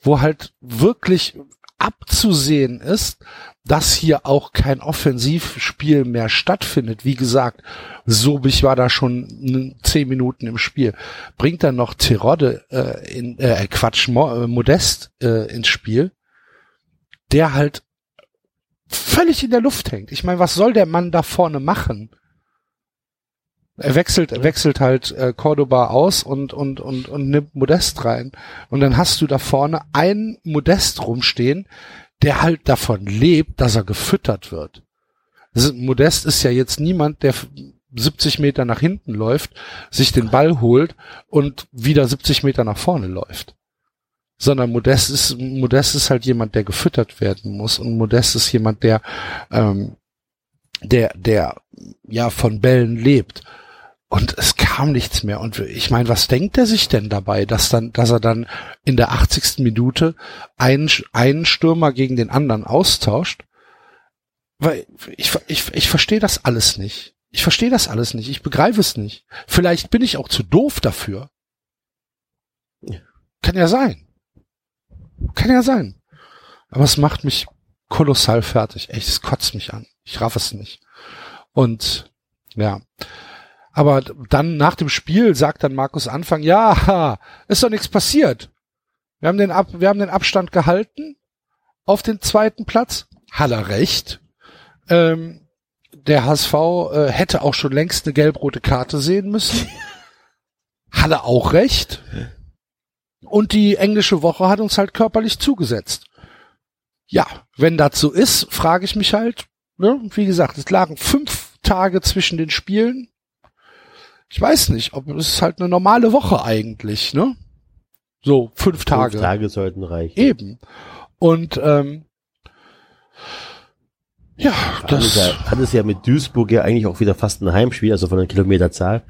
wo halt wirklich abzusehen ist, dass hier auch kein Offensivspiel mehr stattfindet. Wie gesagt, Sobich war da schon zehn Minuten im Spiel. Bringt dann noch Terodde äh, in äh, Quatsch Mo, äh, Modest äh, ins Spiel, der halt völlig in der Luft hängt. Ich meine, was soll der Mann da vorne machen? Er wechselt, er wechselt halt äh, Cordoba aus und, und, und, und nimmt Modest rein. Und dann hast du da vorne einen Modest rumstehen, der halt davon lebt, dass er gefüttert wird. Ist, Modest ist ja jetzt niemand, der 70 Meter nach hinten läuft, sich den Ball holt und wieder 70 Meter nach vorne läuft. Sondern Modest ist, Modest ist halt jemand, der gefüttert werden muss und Modest ist jemand, der, ähm, der, der, ja, von Bällen lebt. Und es kam nichts mehr. Und ich meine, was denkt er sich denn dabei, dass dann, dass er dann in der 80. Minute einen, einen Stürmer gegen den anderen austauscht? Weil ich, ich, ich verstehe das alles nicht. Ich verstehe das alles nicht. Ich begreife es nicht. Vielleicht bin ich auch zu doof dafür. Kann ja sein. Kann ja sein. Aber es macht mich kolossal fertig. Echt, es kotzt mich an. Ich raff es nicht. Und ja. Aber dann nach dem Spiel sagt dann Markus Anfang, ja, ist doch nichts passiert. Wir haben den, Ab wir haben den Abstand gehalten auf den zweiten Platz. hat er recht. Ähm, der HSV äh, hätte auch schon längst eine gelb-rote Karte sehen müssen. er auch recht. Und die englische Woche hat uns halt körperlich zugesetzt. Ja, wenn das so ist, frage ich mich halt, ne, wie gesagt, es lagen fünf Tage zwischen den Spielen. Ich weiß nicht, ob es ist halt eine normale Woche eigentlich, ne? So, fünf Tage.
Fünf Tage sollten reichen.
Eben. Und ähm, ja,
Hat es,
das
ja, hat es ja mit Duisburg ja eigentlich auch wieder fast ein Heimspiel, also von der Kilometerzahl.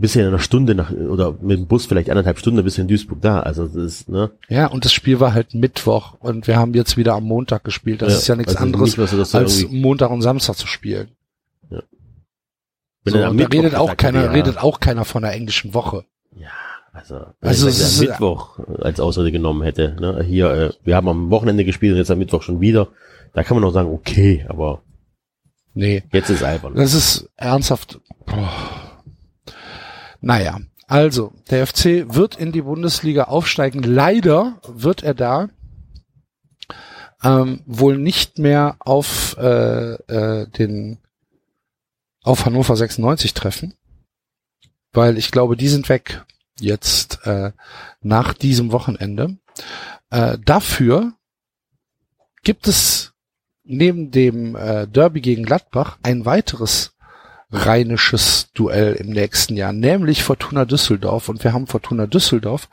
Ja in einer Stunde nach, oder mit dem Bus vielleicht anderthalb Stunden bist du in Duisburg da. Also das ist, ne?
ja und das Spiel war halt Mittwoch und wir haben jetzt wieder am Montag gespielt. Das
Ja,
ist ja nichts
also
anderes
nicht,
als
irgendwie-
Montag und Samstag zu spielen.
Wenn
So, da
Mittwoch
redet auch keiner,
ja,
redet auch keiner von der englischen Woche.
Ja, also,
Also
wenn er Mittwoch als Ausrede genommen hätte. Ne? Hier, äh, wir haben am Wochenende gespielt und jetzt am Mittwoch schon wieder. Da kann man noch sagen, okay, aber
Nee,
jetzt ist albern.
das ist ernsthaft. Boah. Naja, also der FC wird in die Bundesliga aufsteigen. Leider wird er da ähm, wohl nicht mehr auf äh, äh, den auf Hannover 96 treffen, weil ich glaube, die sind weg jetzt äh, nach diesem Wochenende. Äh, dafür gibt es neben dem äh, Derby gegen Gladbach ein weiteres rheinisches Duell im nächsten Jahr, nämlich Fortuna Düsseldorf. Und wir haben Fortuna Düsseldorf,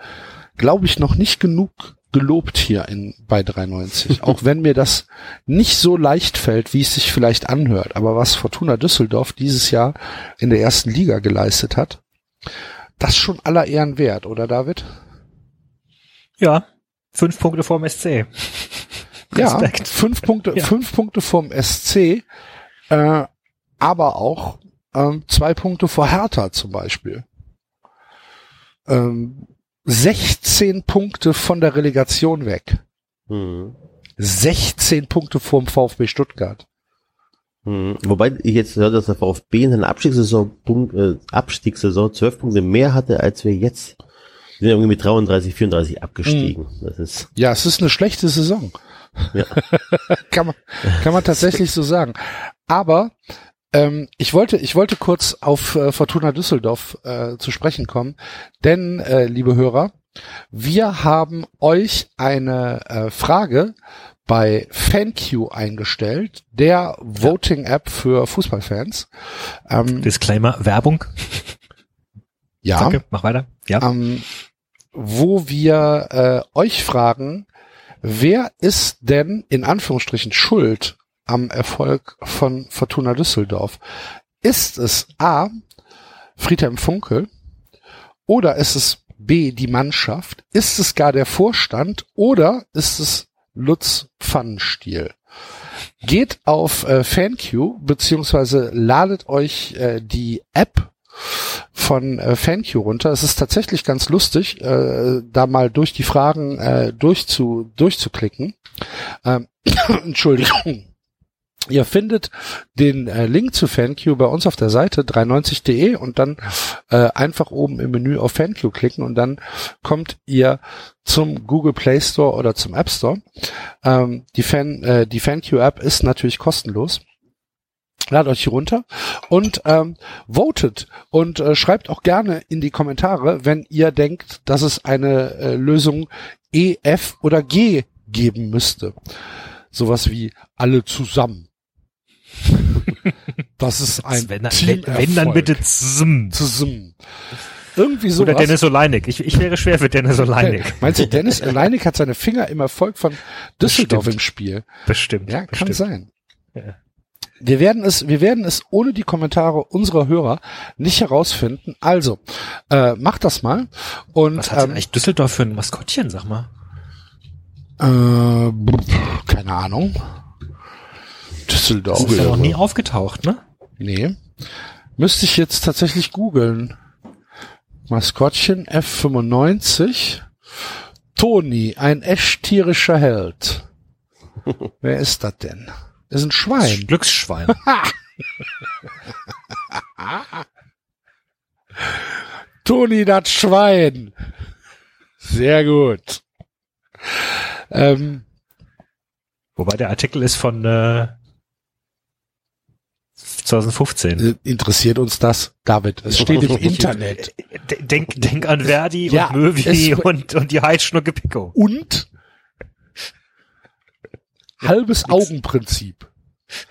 glaube ich, noch nicht genug gelobt hier in, bei 93. Auch wenn mir das nicht so leicht fällt, wie es sich vielleicht anhört. Aber was Fortuna Düsseldorf dieses Jahr in der ersten Liga geleistet hat, das schon aller Ehren wert, oder David?
Ja, fünf Punkte vorm SC.
Ja, fünf Punkte,
Ja.
fünf Punkte vom SC, äh, aber auch ähm, zwei Punkte vor Hertha zum Beispiel. Ähm, 16 Punkte von der Relegation weg.
Hm.
16 Punkte vorm VfB Stuttgart.
Hm. Wobei ich jetzt höre, dass der VfB in seiner Abstiegssaison, äh, Abstiegssaison 12 Punkte mehr hatte, als wir jetzt. Wir sind irgendwie mit 33, 34 abgestiegen. Das ist,
Ja, es ist eine schlechte Saison.
Ja.
kann man, kann man tatsächlich so sagen. Aber ähm, ich wollte, ich wollte kurz auf äh, Fortuna Düsseldorf äh, zu sprechen kommen, denn äh, liebe Hörer, wir haben euch eine äh, Frage bei FanQ eingestellt, der Voting-App für Fußballfans. Ähm,
Disclaimer, Werbung.
ja,
Danke, mach weiter. Ja.
ähm, wo wir äh, euch fragen, wer ist denn in Anführungsstrichen schuld am Erfolg von Fortuna Düsseldorf? Ist es A, Friedhelm Funkel oder ist es B, die Mannschaft? Ist es gar der Vorstand oder ist es Lutz Pfannenstiel? Geht auf äh, FanQ beziehungsweise ladet euch äh, die App von äh, FanQ runter. Es ist tatsächlich ganz lustig, äh, da mal durch die Fragen äh, durchzu, durchzuklicken. Ähm, Entschuldigung. Ihr findet den äh, Link zu FanQ bei uns auf der Seite 93.de und dann äh, einfach oben im Menü auf FanQ klicken und dann kommt ihr zum Google Play Store oder zum App Store. Ähm, die Fan, äh, die FanQ App ist natürlich kostenlos. Ladet euch hier runter und ähm, votet und äh, schreibt auch gerne in die Kommentare, wenn ihr denkt, dass es eine äh, Lösung E, F oder G geben müsste. Sowas wie alle zusammen. Das ist ein
wenn, wenn, wenn dann bitte zum.
zusammen. Irgendwie so.
Oder Dennis Oleinik. Ich, ich wäre schwer für Dennis Oleinik.
Meinst du, Dennis Alleinig hat seine Finger im Erfolg von Düsseldorf
Bestimmt.
im Spiel?
Bestimmt.
Ja, kann
bestimmt.
sein.
Ja.
Wir werden es, wir werden es ohne die Kommentare unserer Hörer nicht herausfinden. Also, äh, macht das mal. Und
Was hat denn
ähm,
eigentlich Düsseldorf für ein Maskottchen, sag mal?
äh, keine Ahnung. Düsseldorf.
Das ist ja noch nie aufgetaucht, ne?
Nee. Müsste ich jetzt tatsächlich googeln. Maskottchen F95. Toni, ein echt tierischer Held. Wer ist das denn? Das ist ein Schwein.
Glücksschwein.
Toni, das Schwein. Sehr gut. Ähm,
Wobei der Artikel ist von äh, 2015.
Äh, Interessiert uns das, David? Es steht im Internet.
D- Denk, denk an Verdi
Ja,
und Möwi
es-
und, und die Heizschnucke Pico.
Und halbes Augenprinzip.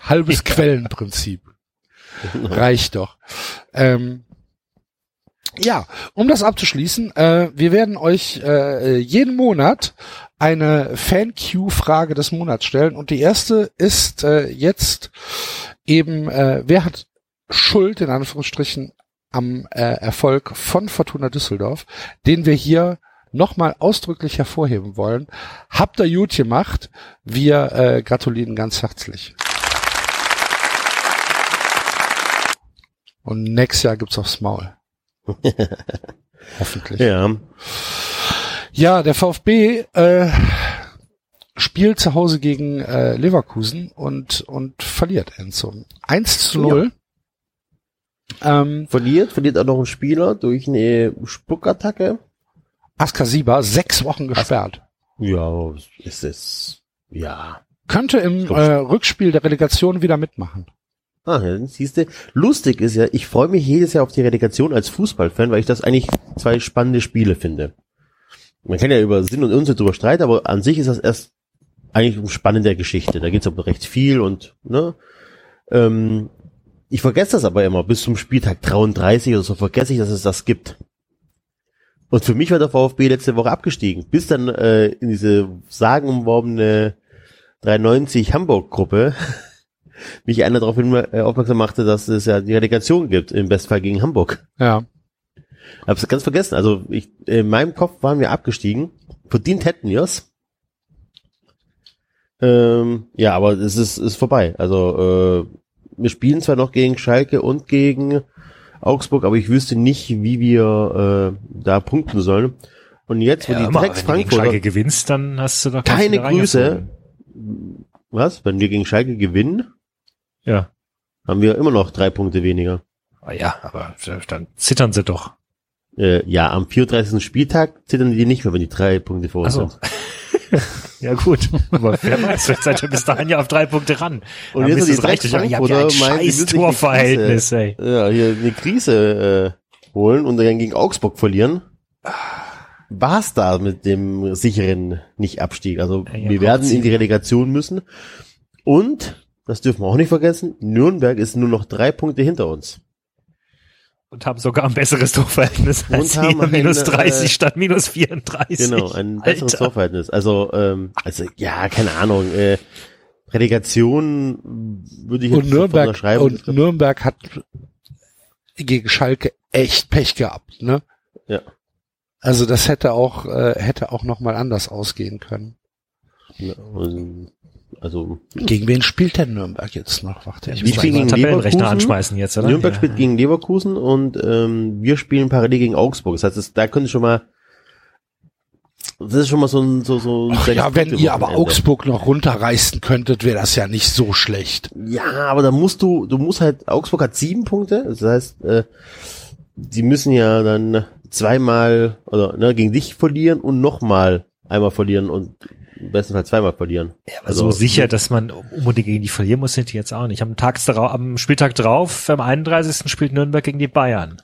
Halbes Quellenprinzip. Reicht doch. Ähm, ja, um das abzuschließen, äh, wir werden euch äh, jeden Monat eine Fan-Q-Frage des Monats stellen und die erste ist äh, jetzt eben, äh, wer hat Schuld in Anführungsstrichen am äh, Erfolg von Fortuna Düsseldorf, den wir hier nochmal ausdrücklich hervorheben wollen. Habt ihr gut gemacht. Wir äh, gratulieren ganz herzlich. Und nächstes Jahr gibt's aufs Maul. Hoffentlich.
Ja.
Ja, der VfB äh, spielt zu Hause gegen äh, Leverkusen und und verliert Enzo. 1 zu 0. Ähm,
Verliert, verliert auch noch ein Spieler durch eine Spuckattacke.
Askasiba sechs Wochen gesperrt.
Ja, ist es, ja.
Könnte im äh, Rückspiel der Relegation wieder mitmachen.
Ah, ja, siehst du. Lustig ist ja, ich freue mich jedes Jahr auf die Relegation als Fußballfan, weil ich das eigentlich zwei spannende Spiele finde. Man kann ja über Sinn und Unsinn drüber streiten, aber an sich ist das erst eigentlich eine spannende Geschichte. Da geht's um recht viel und, ne, ähm, ich vergesse das aber immer, bis zum Spieltag 33 oder so vergesse ich, dass es das gibt. Und für mich war der VfB letzte Woche abgestiegen, bis dann äh, in diese sagenumworbene 93 Hamburg-Gruppe mich einer darauf hin, äh, aufmerksam machte, dass es ja die Relegation gibt, im Bestfall gegen Hamburg.
Ja.
Hab's ganz vergessen. Also ich, in meinem Kopf waren wir abgestiegen. Verdient hätten wir's. Ähm, ja, aber es ist, ist vorbei. Also äh, wir spielen zwar noch gegen Schalke und gegen Augsburg, aber ich wüsste nicht, wie wir äh, da punkten sollen. Und jetzt, wo
Ja,
die Drecks
wenn du gegen Schalke gewinnst, dann hast du doch
keine Grüße. Was? Wenn wir gegen Schalke gewinnen,
Ja.
haben wir immer noch drei Punkte weniger.
Ah Ja, aber dann zittern sie doch.
Äh, ja, am 34. Spieltag zittern die nicht mehr, wenn die drei Punkte vor uns
so.
sind.
Ja gut, aber wer weiß, vielleicht seid ihr bis dahin ja auf drei Punkte ran.
Und
Dann
jetzt
du
die
richtig,
Drecks
ihr habt ja ein scheiß Torverhältnis, ey.
Ja, hier eine Krise äh, holen und dann gegen Augsburg verlieren. War's da mit dem sicheren Nicht-Abstieg. Also
Ja, ja,
wir werden in die Relegation müssen. Und, das dürfen wir auch nicht vergessen, Nürnberg ist nur noch drei Punkte hinter uns.
Und haben sogar ein besseres Torverhältnis
Und
als
haben
wir, minus
ein,
30
äh,
statt minus 34.
Genau, ein besseres
Alter.
Torverhältnis. Also, ähm, also ja, keine Ahnung. Äh, Relegation würde ich
Und
jetzt sofort
Nürnberg
unterschreiben.
und Nürnberg hat gegen Schalke echt Pech gehabt, ne?
Ja.
Also das hätte auch äh, hätte auch noch mal anders ausgehen können.
Ja, und, also
Gegen wen spielt denn Nürnberg jetzt noch? Warte, ich muss
gegen
Tabellenrechner
Leverkusen.
anschmeißen jetzt, oder?
Nürnberg
ja.
spielt gegen Leverkusen und ähm, wir spielen parallel gegen Augsburg. Das heißt, es, da könnte schon mal das ist schon mal so ein so so ein
Ach ja, wenn ihr aber. Augsburg noch runterreißen könntet, wäre das ja nicht so schlecht.
Ja, aber da musst du du musst halt Augsburg hat sieben Punkte. Das heißt, äh, die müssen ja dann zweimal oder ne, gegen dich verlieren und nochmal einmal verlieren und im besten Fall zweimal verlieren.
Ja, aber
Also-
so sicher, dass man unbedingt gegen die verlieren muss, sind die jetzt auch nicht. Am, Tags darauf, am Spieltag drauf, am 31. spielt Nürnberg gegen die Bayern.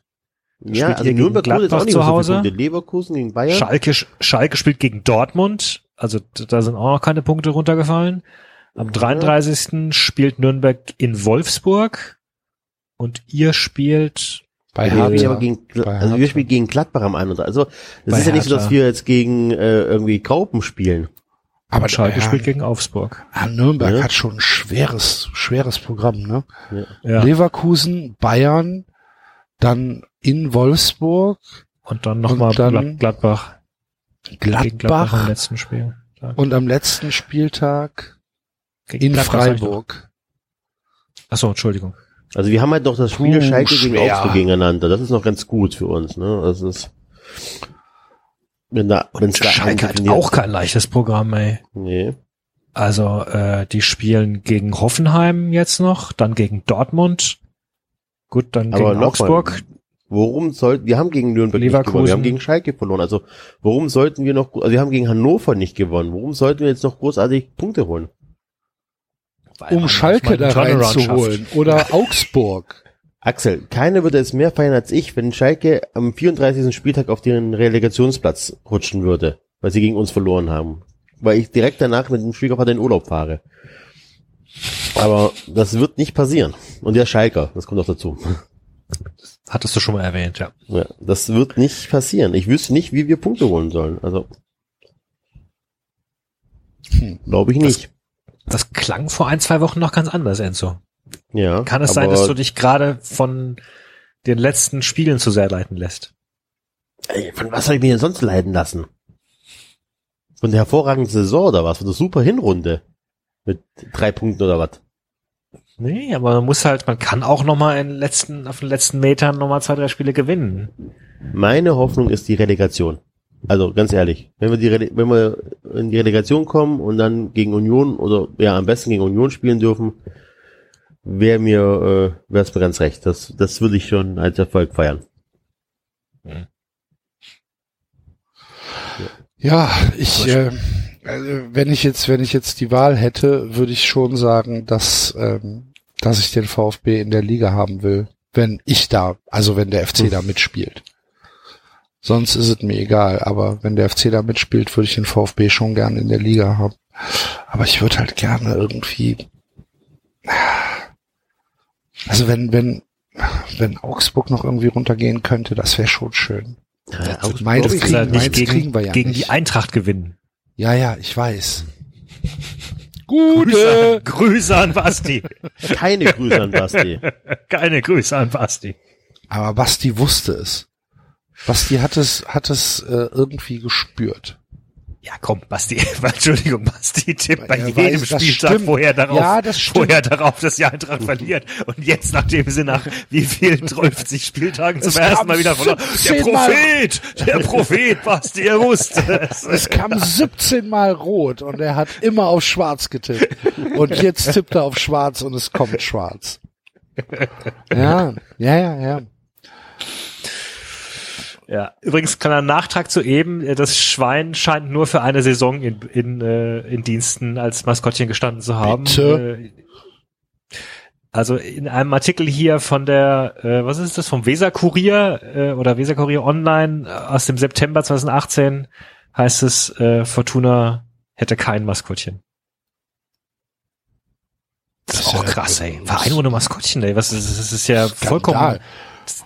Ja,
Spielt
also
gegen
Nürnberg auch
Gladbach
nicht
zu
so
Hause?
Punkte. Leverkusen gegen Bayern.
Schalke, Schalke spielt gegen Dortmund. Also da sind auch noch keine Punkte runtergefallen. Am 33. spielt Nürnberg in Wolfsburg. Und ihr spielt
Bei
wir spielen
Hertha.
aber gegen, also wir
Hertha.
spielen gegen Gladbach am 31. Also es
Bei
ist ja nicht so, dass
Hertha.
wir jetzt gegen äh, irgendwie Graupen spielen.
Aber
Schalke
ja,
spielt gegen Augsburg.
ja, Nürnberg
Ja.
hat schon ein schweres schweres Programm, ne?
Ja.
Leverkusen, Bayern, dann in Wolfsburg,
Und dann nochmal Gladbach. Gegen Gladbach am
Gladbach
letzten Spiel.
und am letzten Spieltag
Gegen
in
Gladbach.
Freiburg.
Achso, Entschuldigung.
Also wir haben halt noch das Spiel
Puh,
Schalke gegen. Augsburg gegeneinander. Das ist noch ganz gut für uns. Ne? Das ist wenn da wenn
Und Schalke hat auch kein leichtes Programm, ey.
nee.
Also äh, die spielen gegen Hoffenheim jetzt noch, dann gegen Dortmund, gut, dann
Aber
gegen Augsburg.
Mal, worum sollten wir haben gegen Nürnberg nicht
Leverkusen.
gewonnen, wir haben gegen Schalke verloren. Also warum sollten wir noch also wir haben gegen Hannover nicht gewonnen. Warum sollten wir jetzt noch großartig Punkte holen?
Weil
um Schalke da reinzuholen oder Augsburg.
Axel, keiner würde es mehr feiern als ich, wenn Schalke am 34. Spieltag auf den Relegationsplatz rutschen würde, weil sie gegen uns verloren haben. Weil ich direkt danach mit dem Schwiegervater in Urlaub fahre. Aber das wird nicht passieren. Und der Schalker, das kommt auch dazu.
Hattest du schon mal erwähnt, ja.
Ja, das wird nicht passieren. Ich wüsste nicht, wie wir Punkte holen sollen. Also glaube ich nicht.
Das klang vor ein, zwei Wochen noch ganz anders, Enzo.
Ja,
Kann es sein, dass du dich gerade von den letzten Spielen zu sehr leiten lässt?
Ey, von was soll ich mich denn sonst leiden lassen? Von der hervorragenden Saison oder was? Von der super Hinrunde? Mit drei Punkten oder was?
Nee, aber man muss halt, man kann auch noch mal in den letzten, auf den letzten Metern noch mal zwei, drei Spiele gewinnen.
Meine Hoffnung ist die Relegation. Also ganz ehrlich, wenn wir die Rele wenn wir in die Relegation kommen und dann gegen Union oder ja am besten gegen Union spielen dürfen, wäre mir äh, wäre es mir ganz recht. Das das würde ich schon als Erfolg feiern.
Ja, ich, äh, also wenn ich jetzt, wenn ich jetzt die Wahl hätte, würde ich schon sagen, dass, ähm, dass ich den VfB in der Liga haben will, wenn ich da, also wenn der FC da mitspielt. Sonst ist es mir egal, aber wenn der FC da mitspielt, würde ich den VfB schon gerne in der Liga haben. Aber ich würde halt gerne irgendwie, also wenn, wenn, wenn Augsburg noch irgendwie runtergehen könnte, das wäre schon schön.
Ja,
das
willst
kriegen-
halt nicht
meins
gegen,
kriegen wir ja
gegen
nicht.
die Eintracht gewinnen.
Ja, ja, ich weiß.
Grüße, Grüße an Basti.
Keine Grüße an Basti.
Keine Grüße an Basti.
Aber Basti wusste es. Basti hat es, hat es äh, irgendwie gespürt.
Ja, komm, Basti, Entschuldigung, Basti tippt bei jedem
weiß,
Spieltag vorher darauf,
Ja, das stimmt.
vorher darauf, dass die Eintracht verliert. Und jetzt, nachdem sie nach wie vielen 12 Spieltagen zum
Es
ersten Mal wieder verloren. Der
17 Mal.
Prophet! Der Prophet, Basti, er wusste es.
Es kam 17 Mal rot und er hat immer auf schwarz getippt. Und jetzt tippt er auf schwarz und es kommt schwarz. Ja, ja, ja, ja.
Ja, übrigens kleiner Nachtrag zu eben, äh, das Schwein scheint nur für eine Saison in, in, äh, in Diensten als Maskottchen gestanden zu haben.
Bitte?
Äh, Also in einem Artikel hier von der, äh, was ist das, vom Weser-Kurier äh, oder Weser-Kurier Online aus dem September 2018 heißt es, äh, Fortuna hätte kein Maskottchen. Das ist
Das
auch krass, ey. Verein ohne Maskottchen, ey. Was ist, das ist ja vollkommen
Skandal.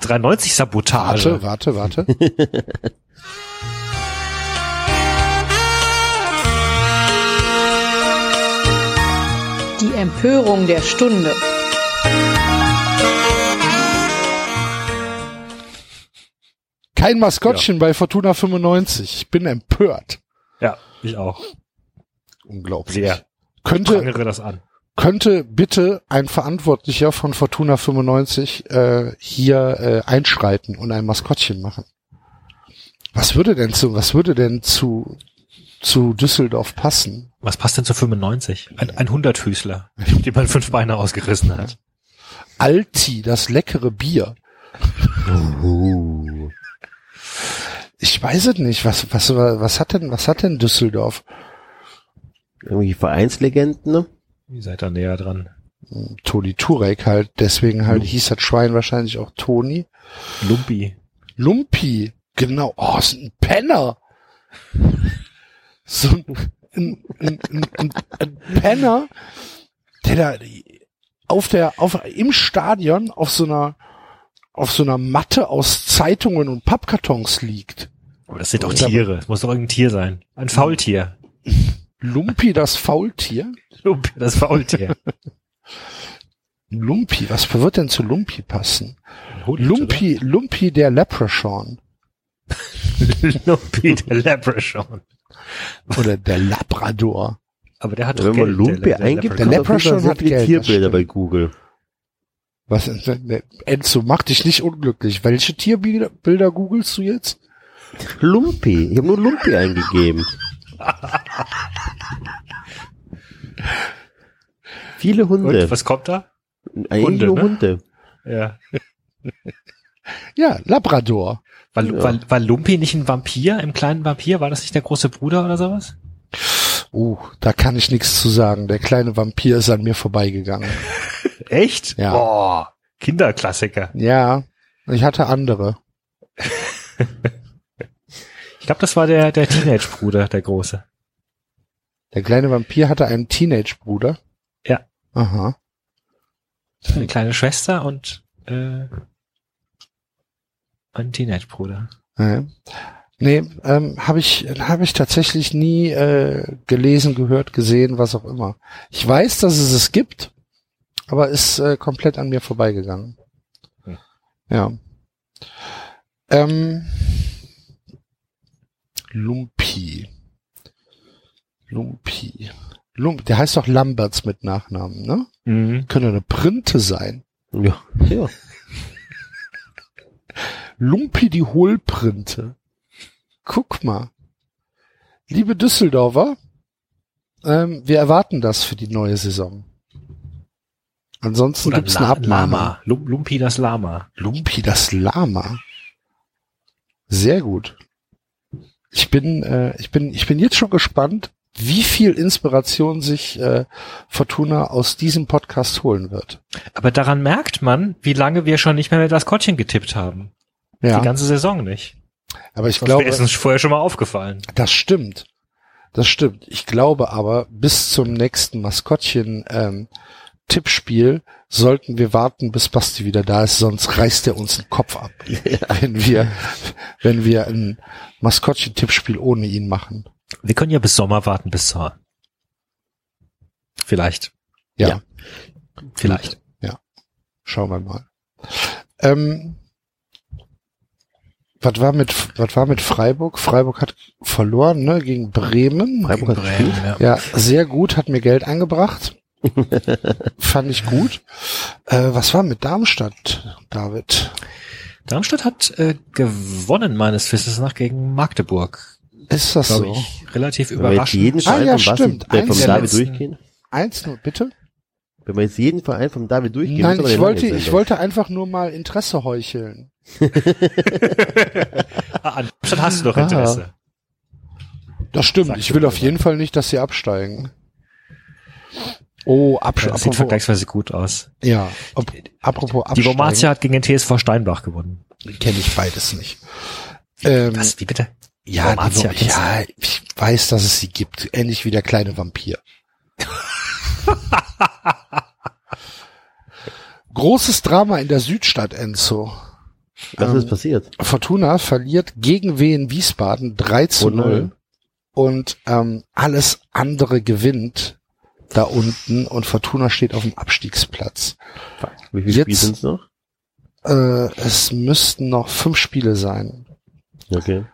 93 Sabotage.
Warte, warte, warte.
Die Empörung der Stunde.
Kein Maskottchen bei Fortuna 95. Ich bin empört.
Ja, ich auch.
Unglaublich.
Sehr.
Könnte,
Prangere das an.
Könnte bitte ein Verantwortlicher von Fortuna 95 äh, hier äh, einschreiten und ein Maskottchen machen? Was würde denn zu, was würde denn zu, zu Düsseldorf passen?
Was passt denn zu 95? Ein, ein Hunderthüßler, dem man fünf Beine ausgerissen hat.
Alti, das leckere Bier.
Uh.
Ich weiß es nicht. Was, was, was hat denn, was hat denn Düsseldorf?
Irgendwie Vereinslegenden, ne?
Ihr seid da näher dran.
Toni Turek halt. Deswegen halt hieß das Schwein wahrscheinlich auch Toni.
Lumpi.
Lumpi. Genau. Oh, ist ein Penner. So ein, ein, ein, ein, ein, Penner, der da auf der, auf, im Stadion auf so einer, auf so einer Matte aus Zeitungen und Pappkartons liegt.
Aber das sind doch Tiere. Das muss doch irgendein Tier sein. Ein Faultier.
Lumpi, das Faultier?
Lumpi, das Faultier.
Lumpi, was wird denn zu Lumpi passen?
Hund,
Lumpi, Lumpi der Leprechaun.
oder? Lumpi, der Leprechaun.
Oder der Labrador.
Aber der hat doch
Wenn man
Geld,
Lumpe
der- der
eingibt,
Der Leprechaun hat Geld,
Tierbilder bei Google.
Was, ne, Enzo, mach dich nicht unglücklich. Welche Tierbilder Bilder googelst du jetzt?
Lumpi. Ich habe nur Lumpi eingegeben. Viele Hunde.
Und, was kommt da?
Eigentlich
Hunde,
nur
ne?
Hunde.
Ja.
Ja, Labrador.
War,
Ja.
war, war Lumpi nicht ein Vampir, im kleinen Vampir? War das nicht der große Bruder oder sowas?
Uh, da kann ich nichts zu sagen. Der kleine Vampir ist an mir vorbeigegangen.
Echt?
Ja.
Boah, Kinderklassiker.
Ja, ich hatte andere.
Ich glaube, das war der, der Teenage-Bruder, der Große.
Der kleine Vampir hatte einen Teenage-Bruder.
Ja.
Aha.
Eine kleine Schwester und äh, ein Teenage-Bruder.
Ja. Nee, ähm, habe ich, hab ich tatsächlich nie äh, gelesen, gehört, gesehen, was auch immer. Ich weiß, dass es es gibt, aber ist äh, komplett an mir vorbeigegangen.
Hm.
Ja. Ähm, Lumpi. Lumpi. Lump, der heißt doch Lamberts mit Nachnamen, ne?
Mhm.
Könnte eine Printe sein.
Ja. ja.
Lumpi die Hohlprinte. Guck mal. Liebe Düsseldorfer, ähm, wir erwarten das für die neue Saison. Ansonsten
Oder
gibt's eine Abmahnung.
Lama. Lum Lumpi das Lama.
Lumpi das Lama. Sehr gut. Ich bin, äh, ich bin, ich bin jetzt schon gespannt, wie viel Inspiration sich äh, Fortuna aus diesem Podcast holen wird.
Aber daran merkt man, wie lange wir schon nicht mehr mit Maskottchen getippt haben.
Ja,
Die ganze Saison nicht.
aber ich
Das
glaube,
wäre uns vorher schon mal aufgefallen.
Das stimmt. Das stimmt. Ich glaube aber, bis zum nächsten Maskottchen ähm, Tippspiel sollten wir warten, bis Basti wieder da ist, sonst reißt er uns den Kopf ab, wenn wir, wenn wir ein Maskottchen-Tippspiel ohne ihn machen.
Wir können ja bis Sommer warten, bis zur. Vielleicht.
Ja,
Ja. Vielleicht.
schauen wir mal. Ähm, was war mit, was war mit Freiburg? Freiburg hat verloren, ne, gegen Bremen.
Freiburg hat gespielt.
Ja, sehr gut, hat mir Geld eingebracht. Fand ich gut. Äh, was war mit Darmstadt, David?
Darmstadt hat äh, gewonnen, meines Wissens nach, gegen Magdeburg.
Ist das so?
ich. Relativ
Wenn wir jetzt
überraschend.
jeden
Ah,
Verein
ja,
vom Basti,
stimmt.
äh,
Eins
vom David
letzten-
durchgehen,
Eins nur, bitte?
wenn wir jetzt jeden Verein vom David durchgehen,
Nein, ich wollte, ich wollte einfach nur mal Interesse heucheln.
Ah, an Darmstadt hast du doch Interesse.
Das stimmt.
Sag
ich will auf jeden Fall nicht, dass sie absteigen. Oh,
Ja,
Absch
das sieht vergleichsweise gut aus.
ja, ob, apropos
Die
absteigen.
Wormatia hat gegen den TSV Steinbach gewonnen.
kenne ich beides nicht. Ähm,
Was? Wie bitte?
Ja, die,
kennst du?
ja, ich weiß, dass es sie gibt. Ähnlich wie der kleine Vampir. Großes Drama in der Südstadt, Enzo.
Was
Ähm,
ist passiert?
Fortuna verliert gegen Wien Wiesbaden 3 zu
Oh nein.
0 und ähm, alles andere gewinnt da unten und Fortuna steht auf dem Abstiegsplatz.
Wie viele
jetzt-
Spiele sind's noch?
Äh, es müssten noch fünf Spiele sein.
Okay.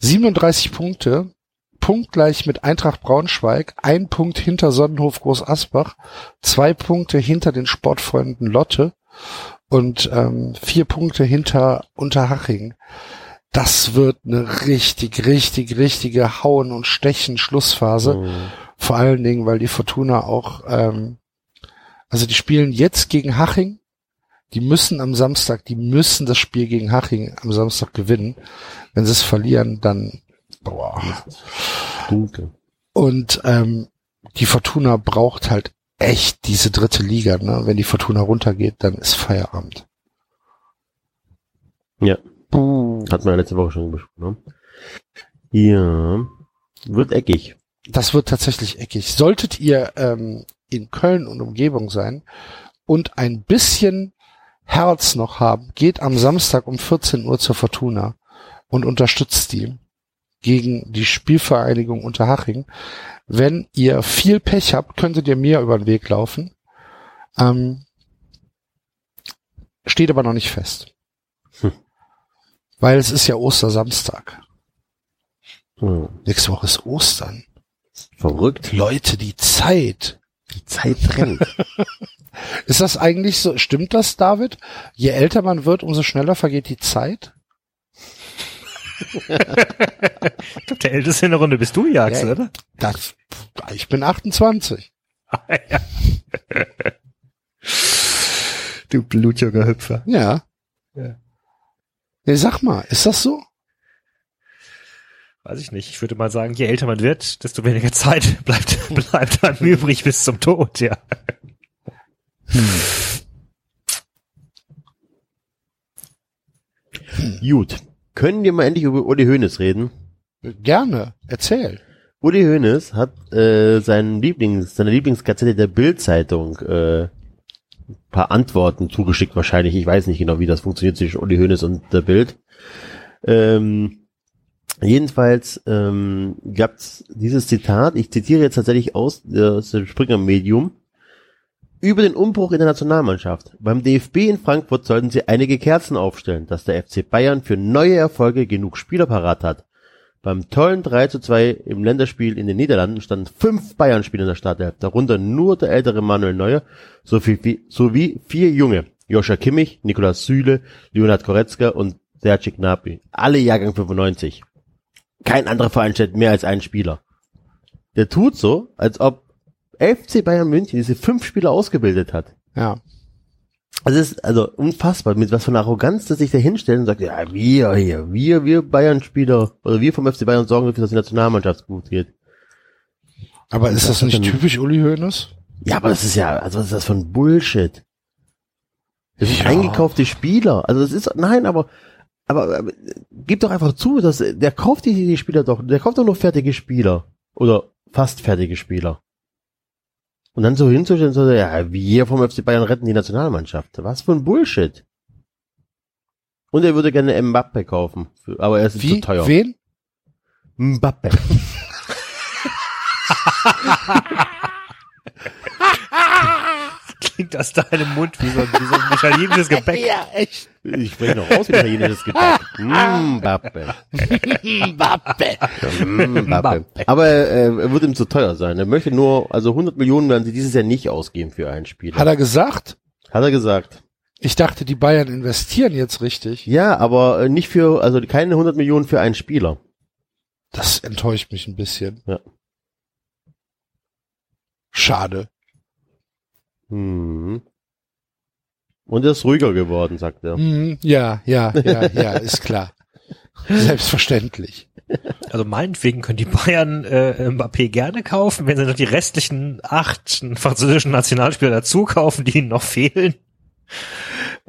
37 Punkte, punktgleich mit Eintracht Braunschweig, ein Punkt hinter Sonnenhof Groß Asbach, zwei Punkte hinter den Sportfreunden Lotte und ähm, vier Punkte hinter Unterhaching. Das wird eine richtig, richtig, richtige Hauen und Stechen Schlussphase.
Mhm.
Vor allen Dingen, weil die Fortuna auch, ähm, also die spielen jetzt gegen Haching. Die müssen am Samstag, die müssen das Spiel gegen Haching am Samstag gewinnen. Wenn sie es verlieren, dann boah.
Dunkel.
Und ähm, die Fortuna braucht halt echt diese dritte Liga. Ne? Wenn die Fortuna runtergeht, dann ist Feierabend.
Ja.
Buh.
Hat man ja letzte Woche schon besprochen. Ne? Ja. Wird eckig.
Das wird tatsächlich eckig. Solltet ihr ähm, in Köln und Umgebung sein und ein bisschen Herz noch haben, geht am Samstag um 14 Uhr zur Fortuna und unterstützt die gegen die Spielvereinigung Unterhaching. Wenn ihr viel Pech habt, könntet ihr mir über den Weg laufen. Ähm, steht aber noch nicht fest.
Hm.
Weil es ist ja Ostersamstag.
Hm.
Nächste Woche ist Ostern.
Verrückt.
Leute, die Zeit.
Die Zeit rennt.
Ist das eigentlich so? Stimmt das, David? Je älter man wird, umso schneller vergeht die Zeit?
Ich glaube, der Älteste in der Runde bist du, Jax,
Ja.
oder?
Das, ich bin 28.
ja. Du blutjunger Hüpfer.
Ja.
Ja.
Nee, sag mal, ist das so?
Weiß ich nicht. Ich würde mal sagen, je älter man wird, desto weniger Zeit bleibt, bleibt dann übrig bis zum Tod, ja.
Gut. Können wir mal endlich über Uli Hoeneß reden?
Gerne, erzähl.
Uli Hoeneß hat äh, seinen Lieblings, seine Lieblingsgazette der Bild-Zeitung äh, paar Antworten zugeschickt wahrscheinlich. Ich weiß nicht genau, wie das funktioniert zwischen Uli Hoeneß und der Bild. Ähm, jedenfalls ähm, gab es dieses Zitat, ich zitiere jetzt tatsächlich aus, äh, aus dem Springer Medium, über den Umbruch in der Nationalmannschaft. Beim DFB in Frankfurt sollten sie einige Kerzen aufstellen, dass der FC Bayern für neue Erfolge genug Spieler parat hat. Beim tollen 3 zu 2 im Länderspiel in den Niederlanden standen fünf Bayern-Spieler in der Startelf, darunter nur der ältere Manuel Neuer sowie, sowie vier junge, Joscha Kimmich, Nikolaus Süle, Leonhard Koretzka und Serge Gnabry. Alle Jahrgang 95. Kein anderer Verein stellt mehr als einen Spieler. Der tut so, als ob FC Bayern München diese fünf Spieler ausgebildet hat.
Ja.
Also es ist also unfassbar, mit was für einer Arroganz das sich da hinstellt und sagt, ja, wir hier, wir, wir Bayern-Spieler, oder wir vom FC Bayern sorgen dafür, dass die Nationalmannschaft gut geht.
Aber ist das
Das
nicht typisch Uli Hoeneß?
Ja, aber das ist ja, also was ist das für ein Bullshit? Das sind
Ja.
eingekaufte Spieler. Also das ist, nein, aber, aber, aber gib doch einfach zu, dass, der kauft die, die Spieler doch, der kauft doch nur fertige Spieler. Oder fast fertige Spieler. Und dann so hinzustellen, so, ja, wir vom FC Bayern retten die Nationalmannschaft. Was für ein Bullshit. Und er würde gerne Mbappe kaufen. Für, aber er ist
Wie?
zu teuer.
Wen?
Mbappe.
Klingt aus deinem Mund wie so, wie so ein italienisches Gebäck.
echt.
Ich spreche noch raus, wie italienisches Gebäck. Mbappe.
Mbappe.
Mbappe. Aber äh, er wird ihm zu teuer sein. Er möchte nur, also 100 Millionen werden sie dieses Jahr nicht ausgeben für ein Spiel.
Hat er gesagt?
Hat er gesagt.
Ich dachte, die Bayern investieren jetzt richtig.
Ja, aber äh, nicht für, also keine 100 Millionen für einen Spieler.
Das enttäuscht mich ein bisschen.
Ja.
Schade.
Hm. Und er ist ruhiger geworden, sagt er.
Mhm, ja, ja, ja, ja, ist klar. Selbstverständlich.
Also meinetwegen können die Bayern äh, Mbappé gerne kaufen, wenn sie noch die restlichen acht französischen Nationalspieler dazu kaufen, die ihnen noch fehlen.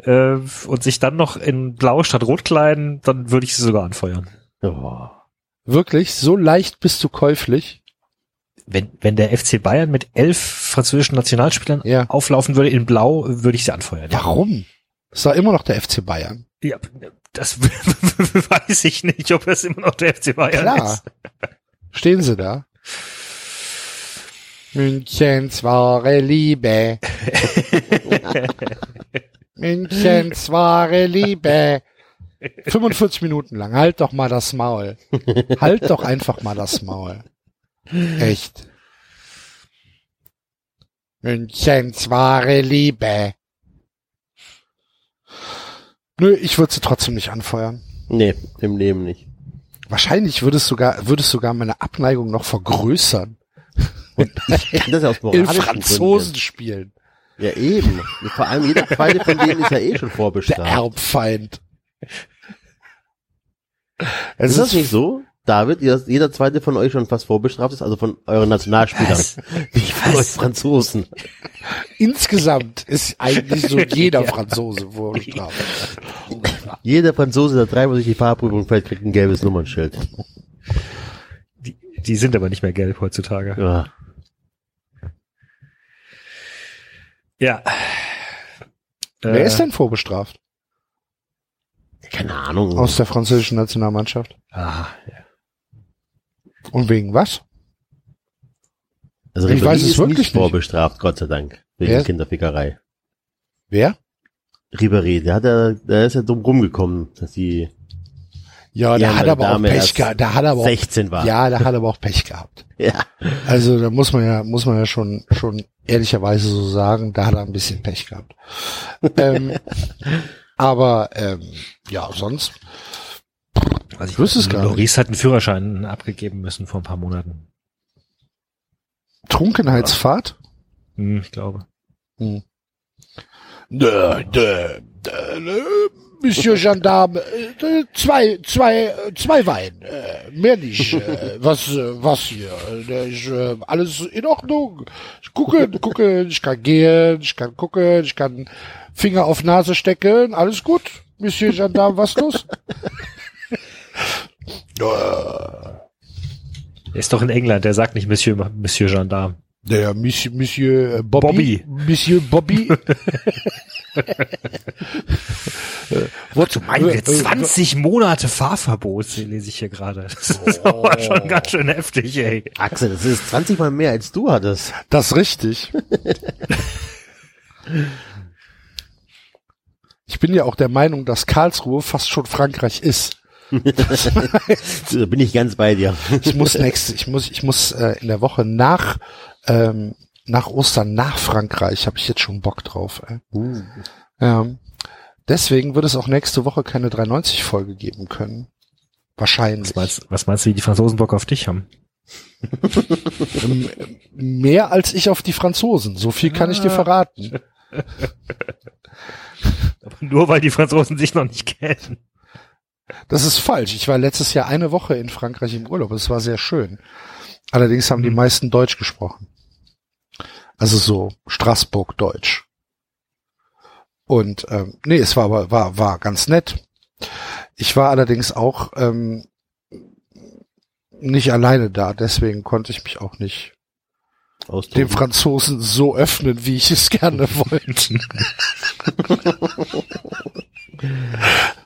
Äh, und sich dann noch in Blau statt Rot kleiden, dann würde ich sie sogar anfeuern.
Oh.
Wirklich, so leicht bist du käuflich.
Wenn, wenn der FC Bayern mit elf französischen Nationalspielern
Ja.
auflaufen würde in Blau, würde ich sie anfeuern.
Warum? Das war immer noch der FC Bayern.
Ja, das weiß ich nicht, ob das immer noch der FC Bayern
Klar.
ist.
Stehen sie da? Münchens wahre Liebe. Münchens wahre Liebe. 45 Minuten lang. Halt doch mal das Maul. Halt doch einfach mal das Maul. Echt. Münchens wahre Liebe. Nö, ich würde sie trotzdem nicht anfeuern.
Nee, im Leben nicht.
Wahrscheinlich würde es sogar, würde es sogar meine Abneigung noch vergrößern.
Ich kann das ja aus
In
moralischen
Franzosen spielen.
Gründen. Ja, eben. Vor allem jeder zweite von denen ist ja eh schon
Der
vorbestraft.
Erbfeind. Es
Ist das nicht so? David, ihr- jeder zweite von euch schon fast vorbestraft ist, also von euren Nationalspielern. Nicht von euch Franzosen.
insgesamt ist eigentlich so jeder Franzose vorbestraft.
Jeder Franzose, der dreimal durch die Fahrprüfung fällt, kriegt ein gelbes Nummernschild.
Die, die sind aber nicht mehr gelb heutzutage.
Ja.
Ja.
Wer
Äh,
ist denn vorbestraft?
Keine Ahnung.
Aus der französischen Nationalmannschaft.
Ah,
Und wegen was?
also
ich
Ribéry
weiß es
ist
wirklich
nicht
nicht.
vorbestraft, Gott sei Dank. Wegen
Wer?
Kinderfickerei.
Wer?
Ribéry, der hat ja, der ist ja dumm rumgekommen, dass die
Ja, der
Ja,
hat aber auch
Dame
Pech
erst
gehabt. Der hat aber auch,
16 war.
ja, der hat aber auch Pech gehabt.
Ja.
Also da muss man ja, muss man ja schon, schon ehrlicherweise so sagen, da hat er ein bisschen Pech gehabt. ähm, aber ähm, ja, sonst
weiß
Ich wüsste es gar nicht.
Loris hat einen Führerschein abgegeben müssen vor ein paar Monaten.
Trunkenheitsfahrt.
Hm, ich glaube.
Hm. Nö, nö, nö. Monsieur Gendarme, äh, zwei, zwei, zwei Wein, äh, mehr nicht. Äh, was, äh, was hier? Ich, alles in Ordnung. Ich gucke, gucke, ich kann gehen, ich kann gucken, ich kann Finger auf Nase stecken, alles gut. Monsieur Gendarme, was los?
Er ist doch in England, der sagt nicht Monsieur, Monsieur Gendarme.
Der Monsieur, Monsieur äh, Bobby.
Bobby.
Monsieur Bobby. Wozu
Meine 20 Monate Fahrverbot, lese ich hier gerade. Das ist aber schon ganz schön heftig, ey.
Axel, das ist 20 mal mehr als du hattest.
Das ist richtig. Ich bin ja auch der Meinung, dass Karlsruhe fast schon Frankreich ist.
Da bin ich ganz bei dir.
Ich muss nächste, ich muss, ich muss äh, in der Woche nach ähm, nach Ostern nach Frankreich habe ich jetzt schon Bock drauf. Ey.
Uh.
Ja. Deswegen wird es auch nächste Woche keine 390 Folge geben können. Wahrscheinlich.
Was meinst, was meinst du, wie die Franzosen Bock auf dich haben?
Ähm, Mehr als ich auf die Franzosen. So viel kann ich dir verraten.
Nur weil die Franzosen sich noch nicht kennen.
Das ist falsch. Ich war letztes Jahr eine Woche in Frankreich im Urlaub. Es war sehr schön. Allerdings haben die meisten Deutsch gesprochen. Also so Straßburg Deutsch. Und ähm, nee, es war aber war war ganz nett. Ich war allerdings auch ähm, nicht alleine da, deswegen konnte ich mich auch nicht dem
Austoben.
Franzosen so öffnen, wie ich es gerne wollte.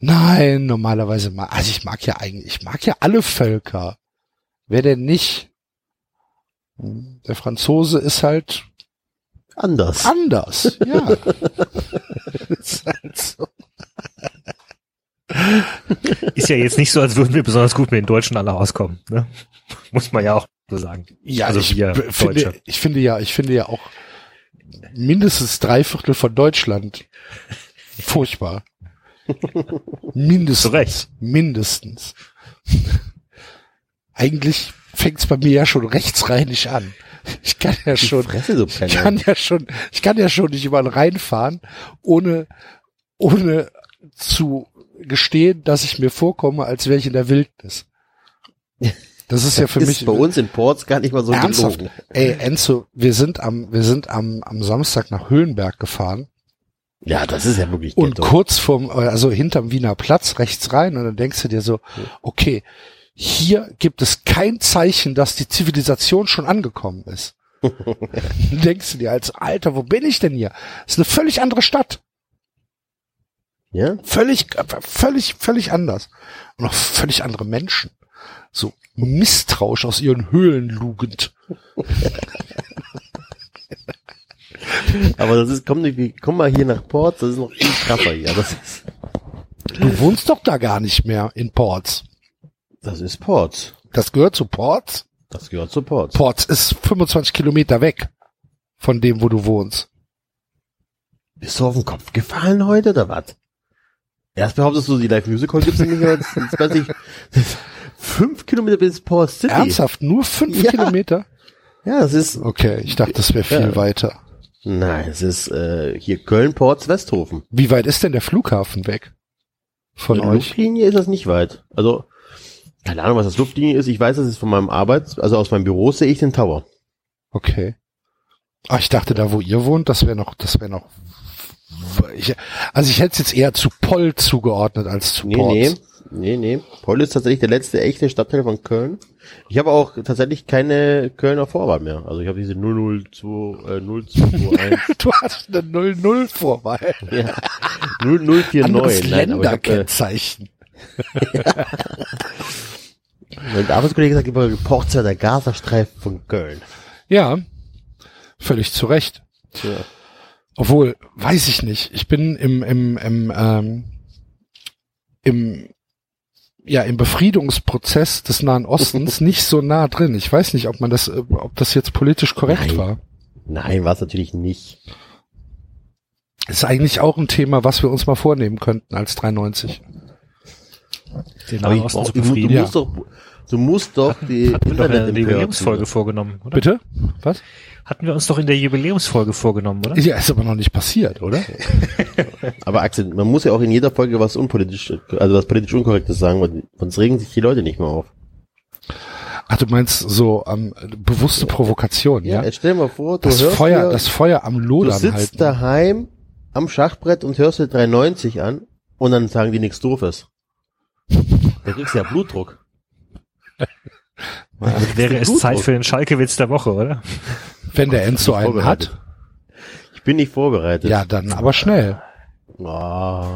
Nein, normalerweise mag, also ich mag ja eigentlich, ich mag ja alle Völker. Wer denn nicht? Der Franzose ist halt
Anders.
anders, ja. ist halt so.
Ist ja jetzt nicht so, als würden wir besonders gut mit den Deutschen alle auskommen. Ne? Muss man ja auch so sagen.
Ja,
Also
ich
wir
finde,
Deutsche.
ich finde ja, ich finde ja auch mindestens drei Viertel von Deutschland furchtbar. Mindestens.
Recht.
Mindestens. Eigentlich fängt's bei mir ja schon rechtsrheinisch an. Ich kann ja schon,
Fresse,
ich kann ja schon, ich kann ja schon nicht überall reinfahren, ohne, ohne zu gestehen, dass ich mir vorkomme, als wäre ich in der Wildnis. Das ist ja für
ist
mich
bei uns in Ports gar nicht mal so
ernsthaft.
gelogen.
Ey, Enzo, wir sind am, wir sind am, am Samstag nach Höhenberg gefahren
Ja, das ist ja wirklich
und
ghetto.
kurz vorm, also hinterm Wiener Platz rechts rein und dann denkst du dir so, okay, hier gibt es kein Zeichen, dass die Zivilisation schon angekommen ist. Dann denkst du dir als Alter, wo bin ich denn hier? Das ist eine völlig andere Stadt.
Ja?
Völlig, völlig, völlig anders. Und auch völlig andere Menschen. So misstrauisch aus ihren Höhlen lugend.
Aber das ist, komm, nicht- komm mal hier nach Ports, das ist noch viel krasser hier. Das ist,
Du wohnst doch da gar nicht mehr in Ports.
das ist Ports.
Das gehört zu Ports.
Das gehört zu Ports.
Ports ist 25 Kilometer weg von dem, wo du wohnst.
Bist du auf den Kopf gefallen heute oder was? Erst behauptest du, die Live Music Hall gibt's nicht mehr. Jetzt, jetzt weiß ich, fünf Kilometer bis Port City.
Ernsthaft? Nur fünf
Ja.
Kilometer?
Ja, das ist,
Okay, ich dachte, das wäre viel
Ja.
weiter.
Nein, es ist äh, hier Köln, Ports, Westhofen.
Wie weit ist denn der Flughafen weg? Von
Von
euch?
Luftlinie ist das nicht weit. Also, keine Ahnung, was das Luftlinie ist. Ich weiß, das ist von meinem Arbeits-, also aus meinem Büro sehe ich den Tower.
Okay. Ah, ich dachte, da wo ihr wohnt, das wäre noch, das wäre noch. Ich, also ich hätte es jetzt eher zu Poll zugeordnet als zu
Nee,
Ports.
nee, nee, nee. Poll ist tatsächlich der letzte echte Stadtteil von Köln. Ich habe auch tatsächlich keine Kölner Vorwahl mehr. Also ich habe diese 002, äh, 0221,
Du hast eine 0-0 Vorwahl.
ja, 0049.
Anderes
Nein, ich hab, äh,
Länderkennzeichen.
mein Arbeitskollege sagt immer, Ports war der Gazastreifen von Köln.
Ja, völlig zu Recht.
Tja.
Obwohl, weiß ich nicht. Ich bin im, im, im, ähm, im, ja, im Befriedungsprozess des Nahen Ostens nicht so nah drin. Ich weiß nicht, ob man das, äh, ob das jetzt politisch korrekt
Nein.
war.
Nein, war es natürlich nicht.
Ist eigentlich auch ein Thema, was wir uns mal vornehmen könnten als 390.
Den
Aber
Nahen
ich
Osten zu
du, du
befrieden.
Ja.
musst doch, Du musst doch die Internet
Jubiläumsfolge vorgenommen, oder?
Bitte? Was?
Hatten wir uns doch in der Jubiläumsfolge vorgenommen, oder?
Ja, ist aber noch nicht passiert, oder?
Aber Axel, man muss ja auch in jeder Folge was unpolitisch, also was politisch unkorrektes sagen, weil sonst regen sich die Leute nicht mehr auf.
Ach, du meinst so ähm, bewusste Provokation, ja?
jetzt stell dir mal vor, du
Das
hörst
Feuer,
dir,
das Feuer am
du
Lodern
sitzt
halten.
daheim am Schachbrett und hörst dir 390 an und dann sagen die nichts doofes. Da kriegst du ja Blutdruck.
Damit wäre es. Zeit für den Schalkewitz der Woche, oder?
Wenn der Enzo einen hat,
Ich bin nicht vorbereitet.
ja, dann aber schnell.
Ah.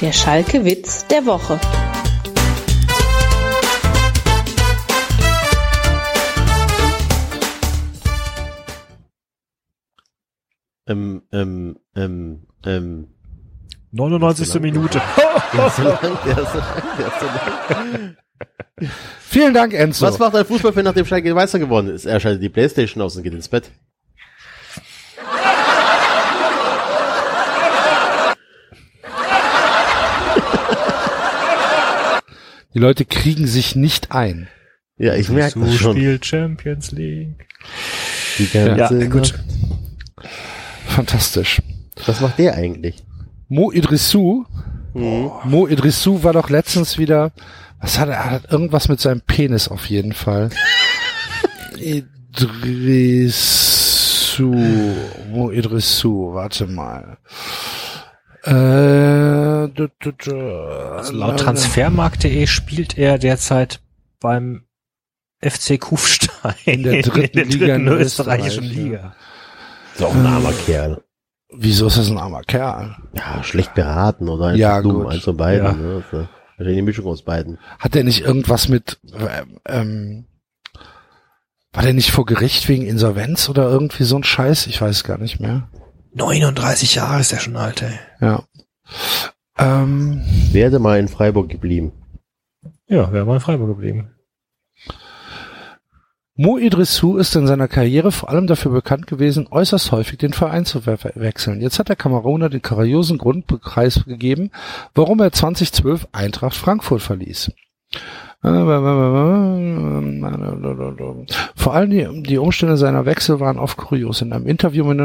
Der Schalke-Witz der Woche.
Ähm, ähm, ähm, ähm.
99. Minute.
Der ist so lang, der ist so lang.
Vielen Dank, Enzo.
Was macht ein Fußballfan, nachdem Schalke Meister geworden ist? Er schaltet die Playstation aus und geht ins Bett.
Die Leute kriegen sich nicht ein.
Ja, ich merke das schon.
spielt Champions League.
Die ganze
Ja, gut.
Fantastisch.
Was macht der eigentlich?
Mo Idrissou,
Mhm.
Mo Idrissou war doch letztens wieder, was hat er, er hat irgendwas mit seinem Penis auf jeden Fall. Idrissou, Mo Idrissou, warte mal. Äh, du, du, du,
Also laut Transfermarkt.de spielt er derzeit beim FC Kufstein
In der dritten Liga in
österreichischen
Österreich, ja.
Liga.
Ist auch ein armer Kerl.
Wieso ist das ein armer Kerl?
Ja, schlecht beraten oder einfach
Ja,
dumm,
gut.
eins von beiden.
Ja.
Ne? Ist Wahrscheinlich eine Mischung aus beiden.
Hat der nicht irgendwas mit, ähm, ähm, war der nicht vor Gericht wegen Insolvenz oder irgendwie so ein Scheiß? Ich weiß gar nicht mehr.
39 Jahre ist er schon alt, ey.
Ja. Ähm,
Werde mal in Freiburg geblieben.
Ja, wäre mal in Freiburg geblieben.
Mo Idrissou ist in seiner Karriere vor allem dafür bekannt gewesen, äußerst häufig den Verein zu we wechseln. Jetzt hat der Kameruner den kuriosen Grund gegeben, warum er 2012 Eintracht Frankfurt verließ. Vor allem die, die Umstände seiner Wechsel waren oft kurios. In einem Interview mit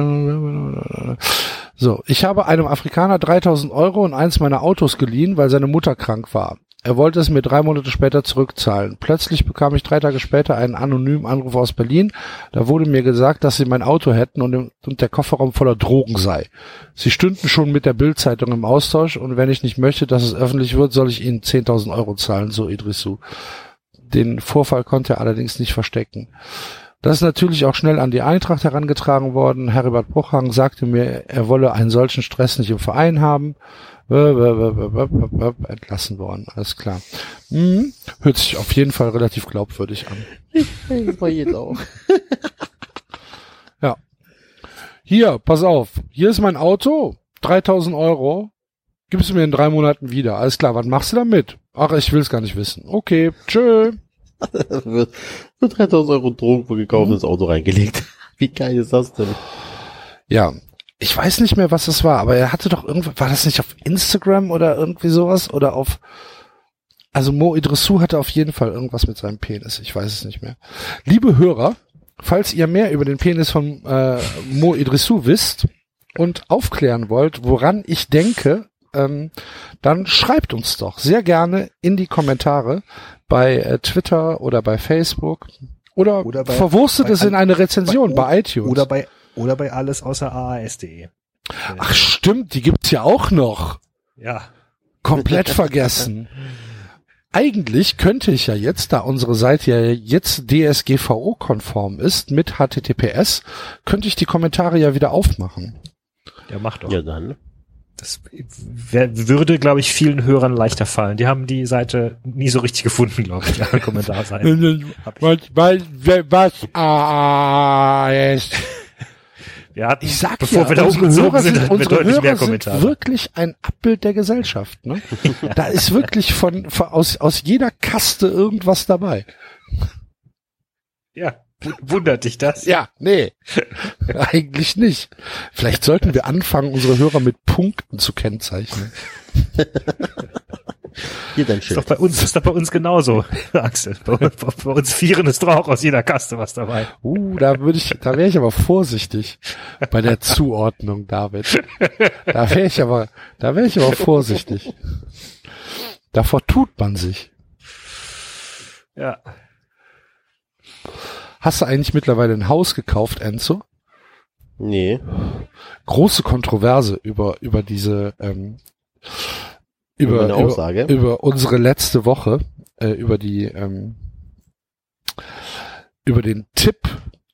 so, ich habe einem Afrikaner 3000 Euro und eins meiner Autos geliehen, weil seine Mutter krank war. Er wollte es mir drei Monate später zurückzahlen. Plötzlich bekam ich drei Tage später einen anonymen Anruf aus Berlin. Da wurde mir gesagt, dass sie mein Auto hätten und, im, und der Kofferraum voller Drogen sei. Sie stünden schon mit der Bildzeitung im Austausch und wenn ich nicht möchte, dass es öffentlich wird, soll ich ihnen 10.000 Euro zahlen, so Idrissou. Den Vorfall konnte er allerdings nicht verstecken. Das ist natürlich auch schnell an die Eintracht herangetragen worden. Heribert Bruchhang sagte mir, er wolle einen solchen Stress nicht im Verein haben. Entlassen worden, alles klar. Hm, hört sich auf jeden Fall relativ glaubwürdig an.
Jetzt auch.
Ja. Hier, pass auf. Hier ist mein Auto. 3000 Euro. Gibst du mir in drei Monaten wieder. Alles klar, was machst du damit? Ach, ich will es gar nicht wissen. Okay, tschö.
Für 3000 Euro Drogen für gekauftes Auto reingelegt. Wie geil ist das denn?
Ja, ich weiß nicht mehr, was das war, aber er hatte doch irgendwas, war das nicht auf Instagram oder irgendwie sowas oder auf, also Mo Idrissou hatte auf jeden Fall irgendwas mit seinem Penis, ich weiß es nicht mehr. Liebe Hörer, falls ihr mehr über den Penis von äh, Mo Idrissou wisst und aufklären wollt, woran ich denke, ähm, dann schreibt uns doch sehr gerne in die Kommentare bei äh, Twitter oder bei Facebook oder,
Oder bei-
verwurstet
bei
es in eine Rezension bei, iTunes.
Oder bei, oder bei alles außer AAS.de.
Ach stimmt, die gibt's ja auch noch.
Ja.
Komplett vergessen. Eigentlich könnte ich ja jetzt, da unsere Seite ja jetzt DSGVO-konform ist mit HTTPS, könnte ich die Kommentare ja wieder aufmachen.
Ja, macht doch.
Ja, dann.
Das würde, glaube ich, vielen Hörern leichter fallen. Die haben die Seite nie so richtig gefunden, glaube ich, an ich.
was, was, was, ah.
Wir hatten,
Ich sag
bevor
ja,
wir da
unsere
umgezogen
Hörer
sind,
sind,
hatten wir deutlich mehr
Hörer sind
Kommentare.
wirklich ein Abbild der Gesellschaft. Ne? da ist wirklich von, von aus, aus jeder Kaste irgendwas dabei.
Ja, Wundert dich das?
Ja, nee. Eigentlich nicht. Vielleicht sollten wir anfangen, unsere Hörer mit Punkten zu kennzeichnen.
Hier dein
Ist doch
Schild.
bei uns, ist doch bei uns genauso, Axel. Bei, uns- bei uns Vieren ist doch auch aus jeder Kaste was dabei.
Uh, da würde ich, da wäre ich aber vorsichtig bei der Zuordnung, David. Da wäre ich aber, da wäre ich aber vorsichtig. Davor tut man sich.
Ja.
Hast du eigentlich mittlerweile ein Haus gekauft, Enzo?
Nee.
Große Kontroverse über über diese ähm,
Über
über
Aussage?
über unsere letzte Woche äh, über die ähm, über den Tipp,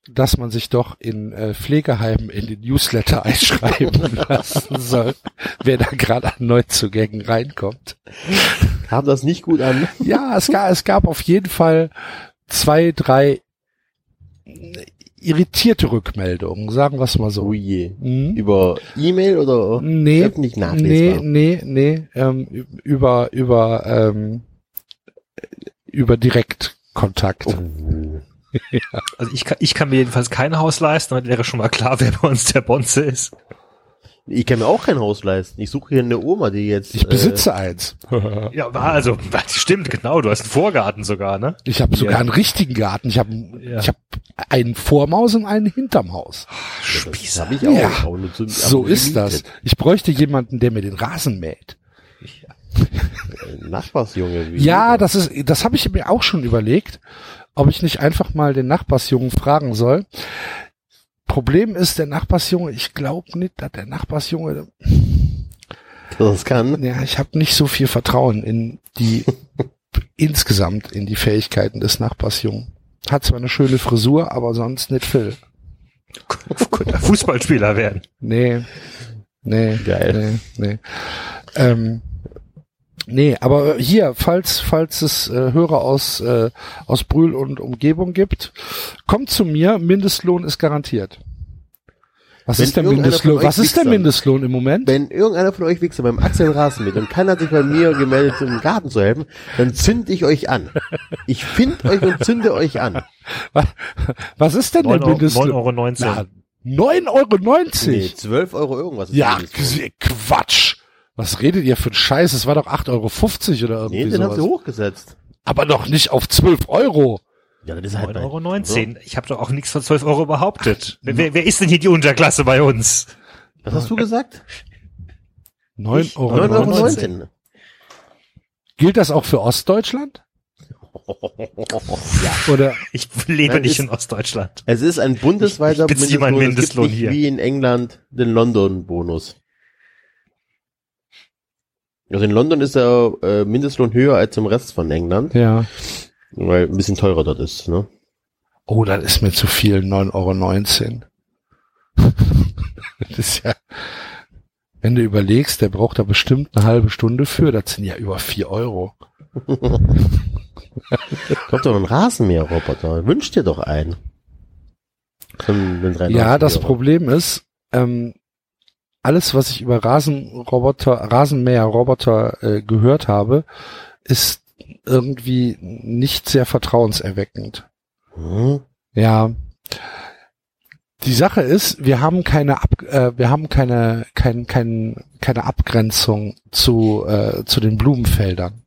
dass man sich doch in äh, Pflegeheimen in den Newsletter einschreiben lassen soll, wer da gerade an Neuzugängen reinkommt.
Kam das nicht gut an?
Ja, es gab, es gab auf jeden Fall zwei, drei irritierte Rückmeldungen, sagen wir es mal so.
Oh je.
Mhm.
Über E-Mail oder
Nee,
öffentlich
nee,
nachlesbar?
nee, nee, ähm, über, über, ähm, über Direktkontakt.
Oh.
Also ich kann, ich kann mir jedenfalls kein Haus leisten, damit wäre schon mal klar, wer bei uns der Bonze ist.
Ich kann mir auch kein Haus leisten. Ich suche hier eine Oma, die jetzt.
Ich besitze eins.
Ja, war also, stimmt, genau, du hast einen Vorgarten sogar, ne?
Ich habe sogar
Ja.
einen richtigen Garten. Ich habe
Ja.
ich hab einen vorm Haus und einen hinterm Haus.
Äh, das habe ich auch.
Ja,
zu-
So
aber
ist das. Ich bräuchte jemanden, der mir den Rasen mäht.
Äh, Nachbarsjunge. wie
Ja,
du.
das ist, das habe ich mir auch schon überlegt, ob ich nicht einfach mal den Nachbarsjungen fragen soll. Problem ist, der Nachbarsjunge, ich glaube nicht, dass der Nachbarsjunge,
das kann.
ja, ich habe nicht so viel Vertrauen in die insgesamt in die Fähigkeiten des Nachbarsjungen. Hat zwar eine schöne Frisur, aber sonst nicht viel.
Könnte er Fußballspieler werden.
Nee. Nee.
Geil.
Nee, nee. Ähm, nee, aber hier, falls, falls es äh, Hörer aus, äh, aus Brühl und Umgebung gibt, kommt zu mir, Mindestlohn ist garantiert. Was
Wenn
ist der Mindestlohn? Was ist der Mindestlohn im Moment?
Wenn irgendeiner von euch Wichser beim Axel Rasen mit und keiner hat sich bei mir gemeldet, im Garten zu helfen, dann zünd ich euch an. Ich find euch und zünde euch an.
Was ist denn der
9 Euro,
Mindestlohn?
9,19 Euro. 19.
Na, 9,90 Euro.
Nee, 12 Euro irgendwas. ist
Ja,
der.
Quatsch. Was redet ihr für ein Scheiß? Es war doch 8,50 Euro oder irgendwie
Nee, den haben sie
sowas.
hochgesetzt.
Aber doch nicht auf 12 Euro.
Ja, das ist halt
9,19 Euro. Ich habe doch auch nichts von 12 Euro behauptet. Wer, wer ist denn hier die Unterklasse bei uns?
Was hast du gesagt?
9,90 Euro.
9,19 Euro.
19.
19.
Gilt das auch für Ostdeutschland? Oder
Ich lebe
Nein,
nicht
ist-
in Ostdeutschland.
Es ist ein bundesweiter
Ich- ich beziehe meinen
Es gibt
Mindestlohn
nicht
hier.
Wie in England den London-Bonus. Also in London ist der äh, Mindestlohn höher als im Rest von England,
ja.
weil ein bisschen teurer dort ist. Ne?
Oh, das ist mir zu viel, 9,19 Euro. das ist ja, wenn du überlegst, der braucht da bestimmt eine halbe Stunde für, das sind ja über 4 Euro.
Kommt doch ein Rasenmäherroboter. Wünsch dir doch einen. Von den 93
Ja, das
Euro.
Problem ist, ähm, alles, was ich über Rasenroboter, Rasenmäherroboter äh, gehört habe, ist irgendwie nicht sehr vertrauenserweckend.
Hm?
Ja. Die Sache ist, wir haben keine Ab äh, wir haben keine kein, kein, keine Abgrenzung zu äh, zu den Blumenfeldern.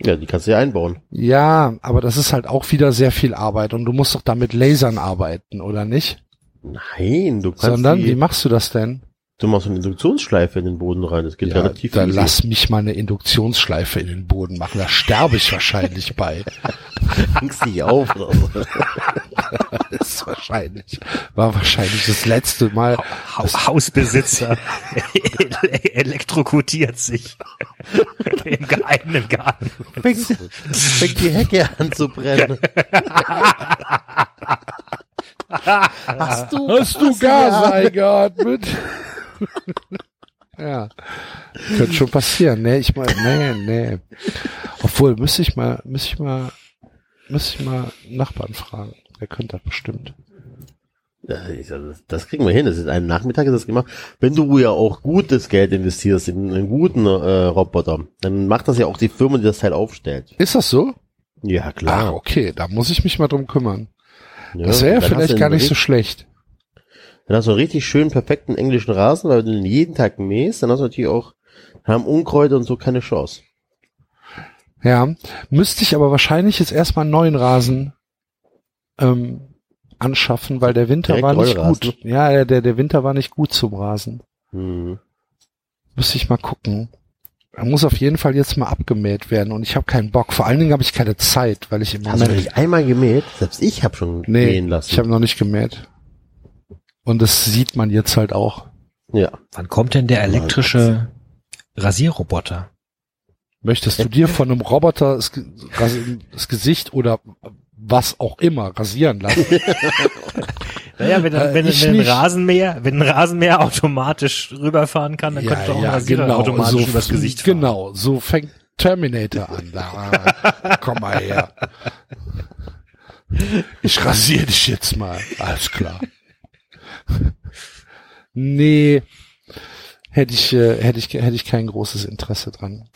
Ja, die kannst du ja einbauen.
Ja, aber das ist halt auch wieder sehr viel Arbeit und du musst doch da mit Lasern arbeiten, oder nicht?
Nein, du kannst
Sondern wie
die,
machst du das denn?
Du machst eine Induktionsschleife in den Boden rein. Das geht
Ja,
relativ
dann
easy.
lass mich mal eine Induktionsschleife in den Boden machen. Da sterbe ich wahrscheinlich bei.
Hängst dich auf.
Das ist wahrscheinlich. War wahrscheinlich das letzte Mal.
Ha Hausbesitzer elektrokutiert sich im geheimen Garten.
Fängt, fängt die Hecke an zu brennen. Hast du,
Hast du Gas eingeatmet? ja. Könnte schon passieren. Nee, ich mal, nee, nee. Obwohl, müsste ich mal, müsste ich mal, müsste ich mal Nachbarn fragen. Der könnte das bestimmt.
Ja, das, kriegen wir hin. Das ist ein Nachmittag ist das gemacht. Wenn du ja auch gutes Geld investierst in einen guten äh, Roboter, dann macht das ja auch die Firma, die das Teil aufstellt.
Ist das so?
Ja,
Ah,
klar.
okay, da muss ich mich mal drum kümmern.
Ja,
Das wäre
hast
vielleicht gar nicht so schlecht.
Dann hast du einen richtig schönen, perfekten englischen Rasen, weil du den jeden Tag mähst, dann hast du natürlich auch, haben Unkräuter und so keine Chance.
Ja, müsste ich aber wahrscheinlich jetzt erstmal einen neuen Rasen ähm, anschaffen, weil der Winter
Direkt
war nicht
Rollrasen?
gut. Ja, der, der, der Winter war nicht gut zum Rasen.
Hm.
Müsste ich mal gucken. Er muss auf jeden Fall jetzt mal abgemäht werden und ich habe keinen Bock. Vor allen Dingen habe ich keine Zeit, weil ich im
Hast du
Moment
nicht einmal gemäht? Selbst ich habe schon
nee,
mähen lassen.
ich habe noch nicht gemäht. Und das sieht man jetzt halt auch.
ja.
Wann kommt denn der elektrische Rasierroboter?
Möchtest du dir von einem Roboter das, das Gesicht oder was auch immer rasieren lassen?
Naja, wenn,
Äh,
wenn, wenn ein. Rasenmäher, wenn ein Rasenmäher automatisch rüberfahren kann, dann könnte auch ein Rasierer automatisch
so,
übers Gesicht fahren.
Genau, so fängt Terminator an. Da, komm mal her. Ich rasiere dich jetzt mal. Alles klar. Nee, hätte ich, äh, hätte ich, hätte ich kein großes Interesse dran.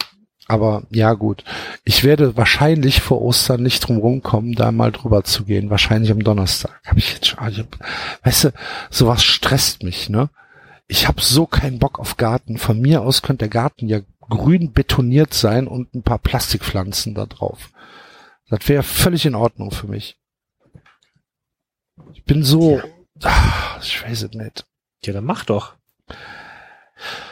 Aber ja gut, ich werde wahrscheinlich vor Ostern nicht drum rumkommen, da mal drüber zu gehen. Wahrscheinlich am Donnerstag. Hab ich jetzt schon, hab, weißt du, sowas stresst mich, ne? Ich habe so keinen Bock auf Garten. Von mir aus könnte der Garten ja grün betoniert sein und ein paar Plastikpflanzen da drauf. Das wäre völlig in Ordnung für mich. Ich bin so, ah, ich weiß es nicht.
Ja, dann mach doch.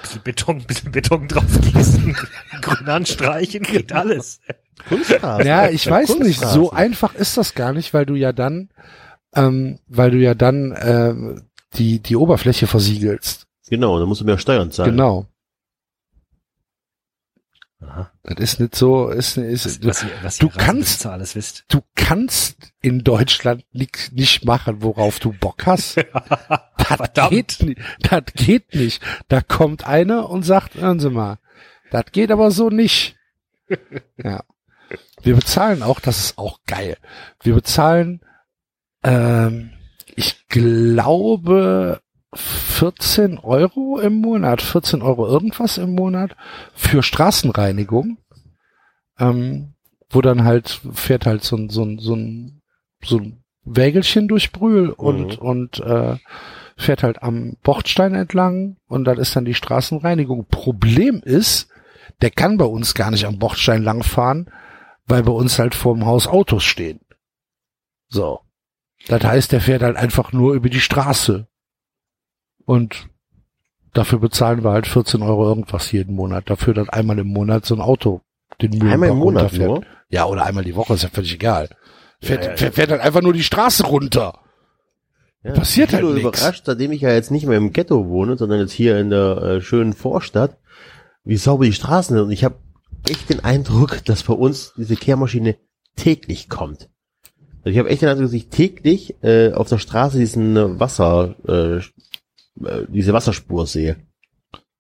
Bisschen Beton, bisschen Beton draufgießen, grün anstreichen, geht alles.
Kunstrasen.
Ja, ich weiß nicht, so einfach ist das gar nicht, weil du ja dann, ähm, weil du ja dann ähm, die die Oberfläche versiegelst.
Genau, dann musst du mehr Steuern zahlen.
Genau.
Aha.
Das ist nicht so, ist, ist
Was, was ihr, was
du kannst-
alles wisst.
du kannst in Deutschland nicht, nicht machen, worauf du Bock hast. Das geht nicht. Das geht nicht. Da kommt einer und sagt, hören Sie mal, das geht aber so nicht. Ja. Wir bezahlen auch, das ist auch geil. Wir bezahlen, ähm, ich glaube, 14 Euro im Monat, 14 Euro irgendwas im Monat für Straßenreinigung. Ähm, wo dann halt fährt halt so ein, so ein, so ein, so ein Wägelchen durch Brühl und,
Mhm.
und äh, fährt halt am Bordstein entlang und dann ist dann die Straßenreinigung. Problem ist, der kann bei uns gar nicht am Bordstein langfahren, weil bei uns halt vorm Haus Autos stehen. So. Das heißt, der fährt halt einfach nur über die Straße. Und dafür bezahlen wir halt 14 Euro irgendwas jeden Monat. Dafür, dass einmal im Monat so ein Auto den Mühlenbach
Einmal im Monat nur.
Ja, oder einmal die Woche, ist ja völlig egal. Fährt,
Ja, ja,
fährt, fährt halt einfach nur die Straße runter.
Ja,
Passiert halt nix.
überrascht, seitdem ich ja jetzt nicht mehr im Ghetto wohne, sondern jetzt hier in der äh, schönen Vorstadt, wie sauber die Straßen sind. Und ich habe echt den Eindruck, dass bei uns diese Kehrmaschine täglich kommt. Also ich habe echt den Eindruck, dass ich täglich äh, auf der Straße diesen äh, Wasser, äh, äh, diese Wasserspur sehe.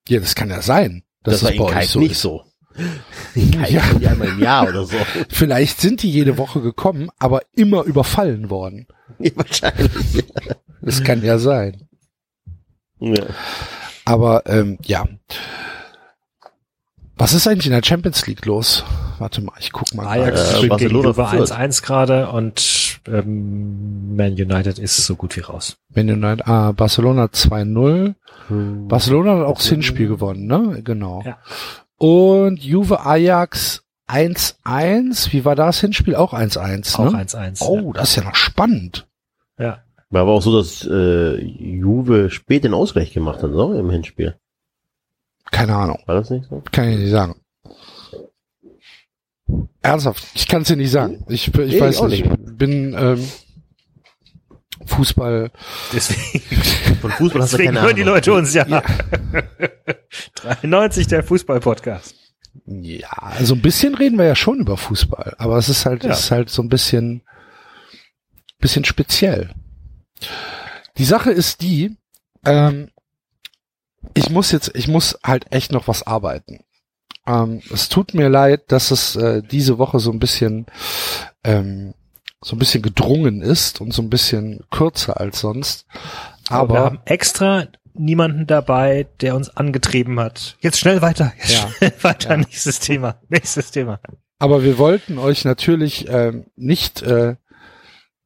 Ja, das kann ja sein. dass
Das, war
es
in Kalk
so
nicht
ist.
so. In Kalk
Ja.
einmal im Jahr oder so.
Vielleicht sind die jede Woche gekommen, aber immer überfallen worden.
Ja, wahrscheinlich.
Das kann ja sein.
Ja.
Aber ähm, ja. Was ist eigentlich in der Champions League los? Warte mal, ich guck mal.
Ajax
Äh, Barcelona
gegenüber
führt.
1-1 gerade und ähm, Man United ist so gut wie raus.
Wenn United, ah, Barcelona 2-0.
Hm.
Barcelona hat auch das Hinspiel gewonnen, ne? Genau.
Ja.
Und Juve Ajax 1-1. Wie war das Hinspiel? Auch 1-1,
Auch
ne?
1-1.
Oh, das ist ja noch spannend.
ja.
War aber auch so, dass äh, Juve spät den Ausgleich gemacht hat, so im Hinspiel.
Keine Ahnung.
War das nicht so?
Kann ich nicht sagen. Ernsthaft, ich kann es dir nicht sagen. Ich, ich
Nee,
weiß
auch
nicht. Ich bin ähm, Fußball.
Deswegen,
Von Fußball hast du
deswegen
keine
hören die
Ahnung.
Leute uns ja. 93 der Fußball-Podcast.
Ja, also ein bisschen reden wir ja schon über Fußball, aber es ist halt,
Ja.
es ist halt so ein bisschen, bisschen speziell. Die Sache ist die, ähm, ich muss jetzt, ich muss halt echt noch was arbeiten. Ähm, es tut mir leid, dass es äh, diese Woche so ein bisschen, ähm, so ein bisschen gedrungen ist und so ein bisschen kürzer als sonst.
Aber wir haben extra niemanden dabei, der uns angetrieben hat. Jetzt schnell weiter. Jetzt
Ja.
schnell weiter.
Ja.
Nächstes Thema. Nächstes Thema.
Aber wir wollten euch natürlich ähm, nicht äh,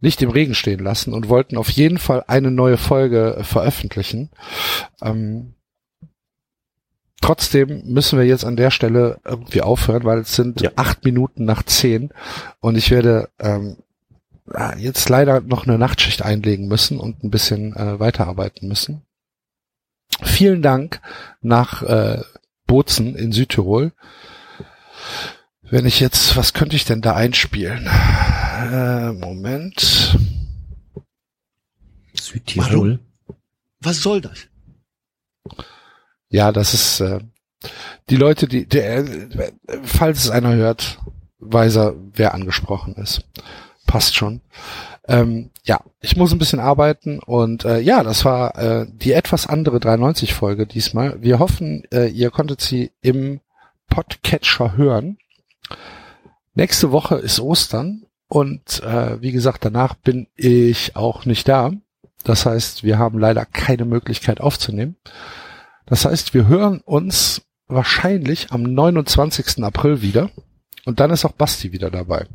nicht im Regen stehen lassen und wollten auf jeden Fall eine neue Folge veröffentlichen. Ähm, trotzdem müssen wir jetzt an der Stelle irgendwie aufhören, weil es sind
Ja.
acht Minuten nach zehn und ich werde ähm, jetzt leider noch eine Nachtschicht einlegen müssen und ein bisschen äh, weiterarbeiten müssen. Vielen Dank nach äh, Bozen in Südtirol. Wenn ich jetzt, was könnte ich denn da einspielen? Äh, Moment.
Südtirol.
Was soll das?
Ja, das ist äh, die Leute, die, der, äh, falls es einer hört, weiß er, wer angesprochen ist. Passt schon. Ähm, ja, ich muss ein bisschen arbeiten und äh, ja, das war äh, die etwas andere 93-Folge diesmal. Wir hoffen, äh, ihr konntet sie im Podcatcher hören. Nächste Woche ist Ostern und äh, wie gesagt, danach bin ich auch nicht da. Das heißt, wir haben leider keine Möglichkeit aufzunehmen. Das heißt, wir hören uns wahrscheinlich am 29. April wieder und dann ist auch Basti wieder dabei.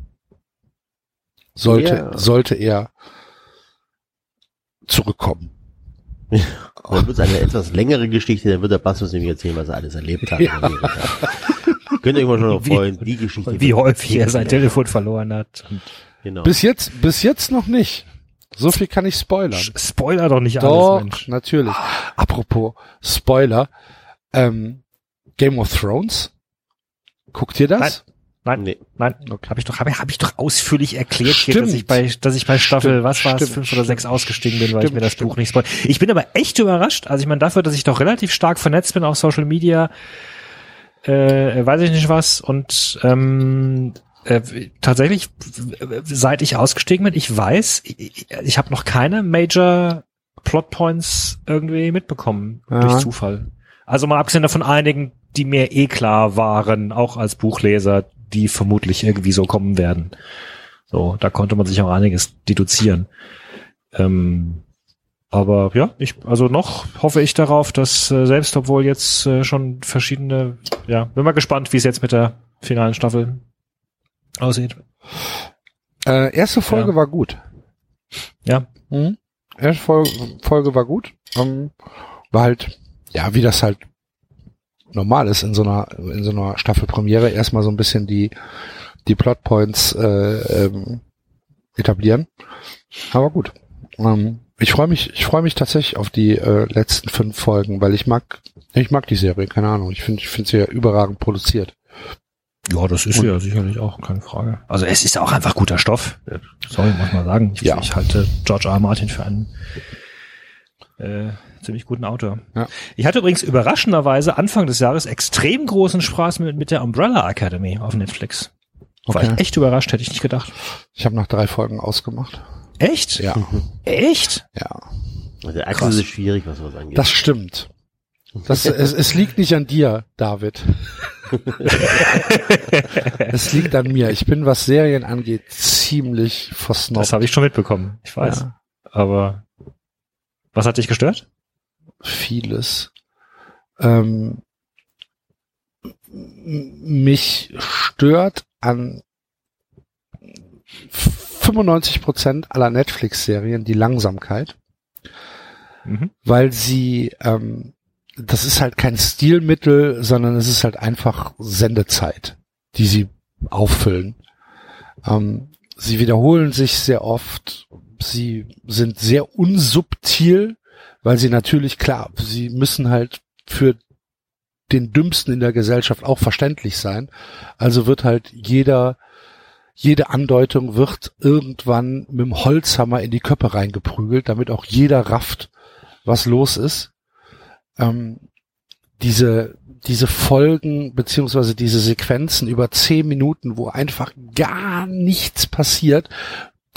Sollte,
Ja.
sollte er zurückkommen.
Dann wird es eine etwas längere Geschichte, dann wird der Bastus nämlich erzählen, was er alles erlebt hat.
Ja.
Könnt ihr euch mal schon noch
Wie-
freuen, die Geschichte.
Wie häufig er sein. Telefon verloren hat.
Genau.
Bis jetzt, bis jetzt noch nicht. So viel kann ich spoilern.
Spoiler doch nicht
Doch,
alles, Mensch.
natürlich. Apropos Spoiler, ähm, Game of Thrones. Guckt ihr das?
Nein,
Nee.
nein,
Okay.
habe ich doch, habe hab ich doch ausführlich erklärt, hier,
Stimmt.
dass ich bei, dass ich bei Staffel,
Stimmt,
was war es,
stimmt,
fünf oder sechs
stimmt.
ausgestiegen bin, weil ich
Stimmt,
mir das
stimmt.
Buch nicht spoil. Ich bin aber echt überrascht. Also ich meine, dafür, dass ich doch relativ stark vernetzt bin auf Social Media, äh, weiß ich nicht was und ähm, äh, tatsächlich, seit ich ausgestiegen bin, ich weiß, ich, ich habe noch keine Major Plotpoints irgendwie mitbekommen
Ja.
durch Zufall. Also mal abgesehen davon einigen, die mir eh klar waren, auch als Buchleser, die vermutlich irgendwie so kommen werden. So, da konnte man sich auch einiges deduzieren. Ähm, aber ja, ich, also noch hoffe ich darauf, dass äh, selbst obwohl jetzt äh, schon verschiedene, ja, bin mal gespannt, wie es jetzt mit der finalen Staffel aussieht.
Äh, erste Folge
Ja.
war gut.
Ja.
Mhm. Erste Folge, Folge war gut. Ähm, war halt, ja, wie das halt normal ist in so einer, in so einer Staffelpremiere, erstmal so ein bisschen die, die Plotpoints äh, ähm, etablieren. Aber gut. Ähm, ich freue mich, ich freue mich tatsächlich auf die äh, letzten fünf Folgen, weil ich mag, ich mag die Serie, keine Ahnung. Ich finde, ich finde sie ja überragend produziert.
Ja, das ist
Und-
ja sicherlich auch keine Frage. Also es ist auch einfach guter Stoff. Sorry, muss man sagen. Ich,
Ja.
ich halte George R. R. Martin für einen äh, ziemlich guten Autor.
Ja.
Ich hatte übrigens überraschenderweise Anfang des Jahres extrem großen Spaß mit, mit der Umbrella Academy auf Netflix. War
Okay.
ich echt überrascht, hätte ich nicht gedacht.
Ich habe nach drei Folgen ausgemacht.
Echt?
Ja,
Echt?
ja.
Also Axel
Krass.
ist schwierig, was sowas angeht.
Das stimmt. Das, es, es liegt nicht an dir, David. es liegt an mir. Ich bin, was Serien angeht, ziemlich versnobbt.
Das habe ich schon mitbekommen. Ich weiß.
Ja.
Aber was hat dich gestört?
Vieles. Ähm, mich stört an 95 Prozent aller Netflix-Serien die Langsamkeit.
Mhm.
weil sie, ähm, das ist halt kein Stilmittel, sondern es ist halt einfach Sendezeit, die sie auffüllen. Ähm, sie wiederholen sich sehr oft, sie sind sehr unsubtil, weil sie natürlich, klar, sie müssen halt für den Dümmsten in der Gesellschaft auch verständlich sein. Also wird halt jeder, jede Andeutung wird irgendwann mit dem Holzhammer in die Köpfe reingeprügelt, damit auch jeder rafft, was los ist. Ähm, diese, diese Folgen beziehungsweise diese Sequenzen über zehn Minuten, wo einfach gar nichts passiert,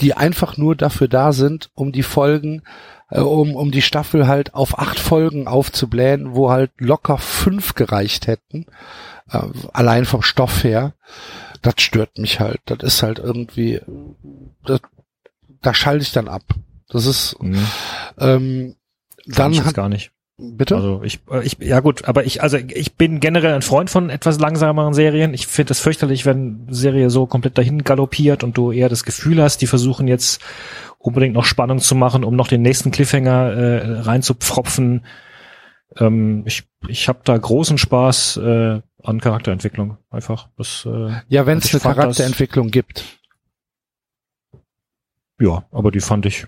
die einfach nur dafür da sind, um die Folgen, äh, um, um die Staffel halt auf acht Folgen aufzublähen, wo halt locker fünf gereicht hätten, äh, allein vom Stoff her. Das stört mich halt. Das ist halt irgendwie, das, da schalte ich dann ab. Das ist,
Mhm.
ähm, dann
ich
hat,
gar nicht.
Bitte?
Also ich, äh, ich, ja gut, aber ich, also ich bin generell ein Freund von etwas langsameren Serien. Ich finde es fürchterlich, wenn eine Serie so komplett dahin galoppiert und du eher das Gefühl hast, die versuchen jetzt unbedingt noch Spannung zu machen, um noch den nächsten Cliffhanger äh, reinzupfropfen. Ähm, ich ich habe da großen Spaß äh, an Charakterentwicklung. Einfach. Das, äh,
ja, wenn es
ich
eine
fand das-
Charakterentwicklung gibt.
ja, aber die fand ich,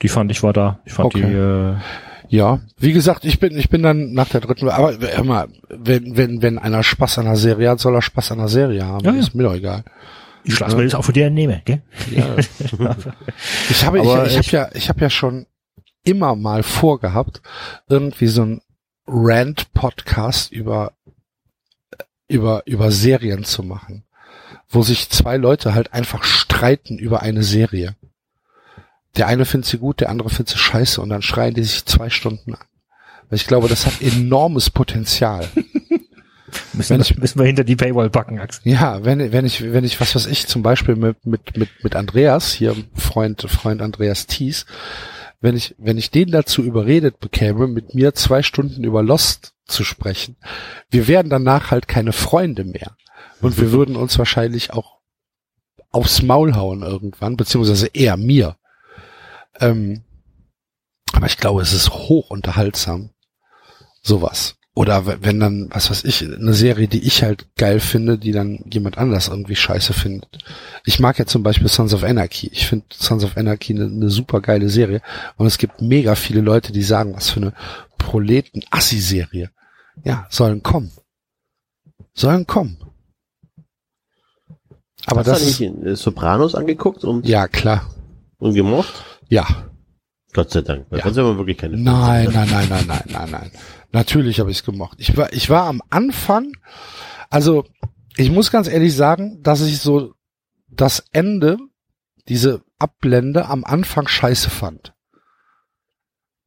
die fand ich war da. Ich fand
Okay.
die, äh,
Ja, wie gesagt, ich bin, ich bin dann nach der dritten, aber hör mal, wenn, wenn, wenn einer Spaß an der Serie hat, soll er Spaß an der Serie haben.
Ja, ja.
Ist mir doch egal.
ich schlag's mir jetzt auch für dir nehmen, gell?
Ja. ich habe,
Aber
ich, ich habe
ich-
ja, ich habe ja schon immer mal vorgehabt, irgendwie so ein Rant-Podcast über, über, über Serien zu machen, wo sich zwei Leute halt einfach streiten über eine Serie. Der eine findet sie gut, der andere findet sie scheiße und dann schreien die sich zwei Stunden an. Weil ich glaube, das hat enormes Potenzial.
Müssen,
ich-
müssen wir hinter die Paywall packen, Axel.
Ja, wenn, wenn ich, wenn ich, was weiß ich, zum Beispiel mit, mit, mit, mit Andreas, hier Freund, Freund Andreas Thies, wenn ich, wenn ich den dazu überredet bekäme, mit mir zwei Stunden über Lost zu sprechen, wir wären danach halt keine Freunde mehr. Und wir würden uns wahrscheinlich auch aufs Maul hauen irgendwann, beziehungsweise eher mir. Ähm, aber ich glaube, es ist hoch unterhaltsam. Sowas. Oder wenn dann, was weiß ich, eine Serie, die ich halt geil finde, die dann jemand anders irgendwie scheiße findet. Ich mag ja zum Beispiel Sons of Anarchy. Ich finde Sons of Anarchy eine, eine super geile Serie. Und es gibt mega viele Leute, die sagen, was für eine Proleten-Assi-Serie. Ja, sollen kommen. Sollen kommen. Aber
Hast
das
du
ist,
nicht in, äh, Sopranos angeguckt und,
ja, klar.
und gemocht?
Ja.
Gott sei Dank. Weil
Ja.
sonst haben wir wirklich keine
Nein, nein, nein, nein, nein, nein, nein. Natürlich habe ich es gemocht. Ich war, ich war am Anfang, also ich muss ganz ehrlich sagen, dass ich so das Ende, diese Abblende am Anfang scheiße fand.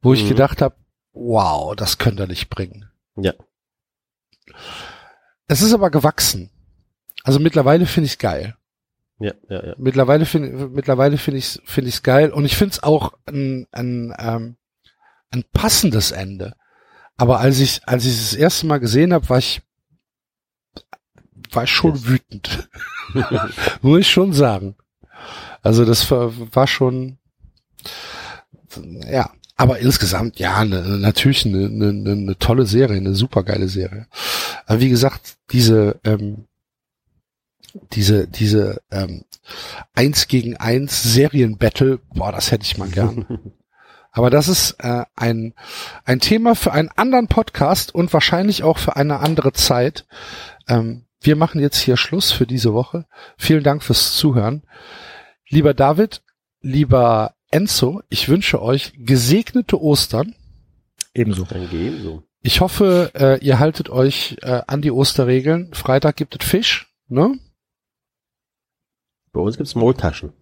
Wo ich
Mhm.
gedacht habe, wow, das könnt ihr nicht bringen.
Ja.
Es ist aber gewachsen. Also mittlerweile finde ich es geil.
Ja, ja, ja.
Mittlerweile finde mittlerweile finde ich finde ich es geil und ich finde es auch ein, ein, ähm, ein passendes Ende. Aber als ich als ich es das erste Mal gesehen habe, war ich war ich schon
Yes.
wütend. Muss ich schon sagen. Also das war, war schon ja, aber insgesamt ja, ne, natürlich eine, eine, eine tolle Serie, eine supergeile Serie. Aber wie gesagt, diese ähm, diese diese ähm, eins gegen eins Serienbattle, boah, das hätte ich mal gern. Aber das ist äh, ein ein Thema für einen anderen Podcast und wahrscheinlich auch für eine andere Zeit. Ähm, wir machen jetzt hier Schluss für diese Woche. Vielen Dank fürs Zuhören. Lieber David, lieber Enzo, ich wünsche euch gesegnete Ostern.
Ebenso.
Danke ebenso.
Ich hoffe, äh, ihr haltet euch äh, an die Osterregeln. Freitag gibt es Fisch, ne?
Bei uns gibt's Maultaschen.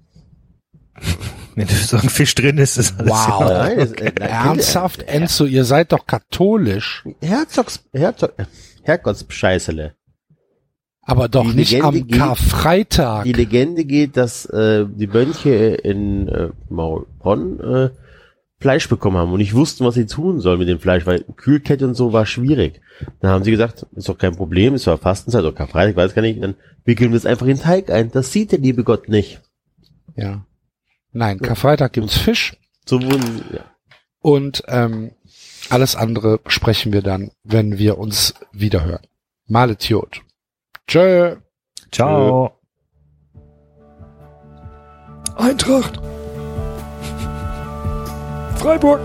Wenn du so ein Fisch drin ist, ist alles
Wow.
Ordnung.
Nein, das, äh, nein,
Ernsthaft,
äh,
Enzo, ihr seid doch katholisch,
Herzogs, Herzog, Herrgottsscheißele.
aber doch
Die
nicht
Legende
am
geht-
Karfreitag.
Die Legende geht, dass äh, die Mönche in äh, Maulbronn äh, Fleisch bekommen haben und nicht wussten, was sie tun sollen mit dem Fleisch, weil Kühlkette und so war schwierig. Dann haben sie gesagt, ist doch kein Problem, ist zwar Fastenzeit oder Karfreitag, weiß gar nicht, dann wickeln wir es einfach in den Teig ein. Das sieht der liebe Gott nicht.
Ja. Nein, Karfreitag gibt's Fisch
So wurden, ja.
und ähm, alles andere besprechen wir dann, wenn wir uns wiederhören. Malet Jod. Tschö.
Ciao.
Eintracht. Freiburg.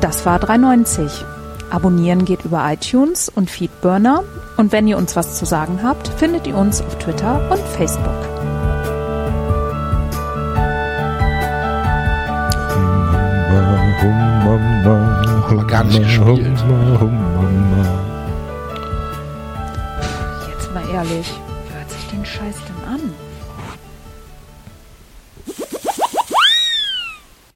Das war 390. Abonnieren geht über iTunes und Feedburner. Und wenn ihr uns was zu sagen habt, findet ihr uns auf Twitter und Facebook.
Haben wir gar nicht gespielt.
Jetzt mal ehrlich,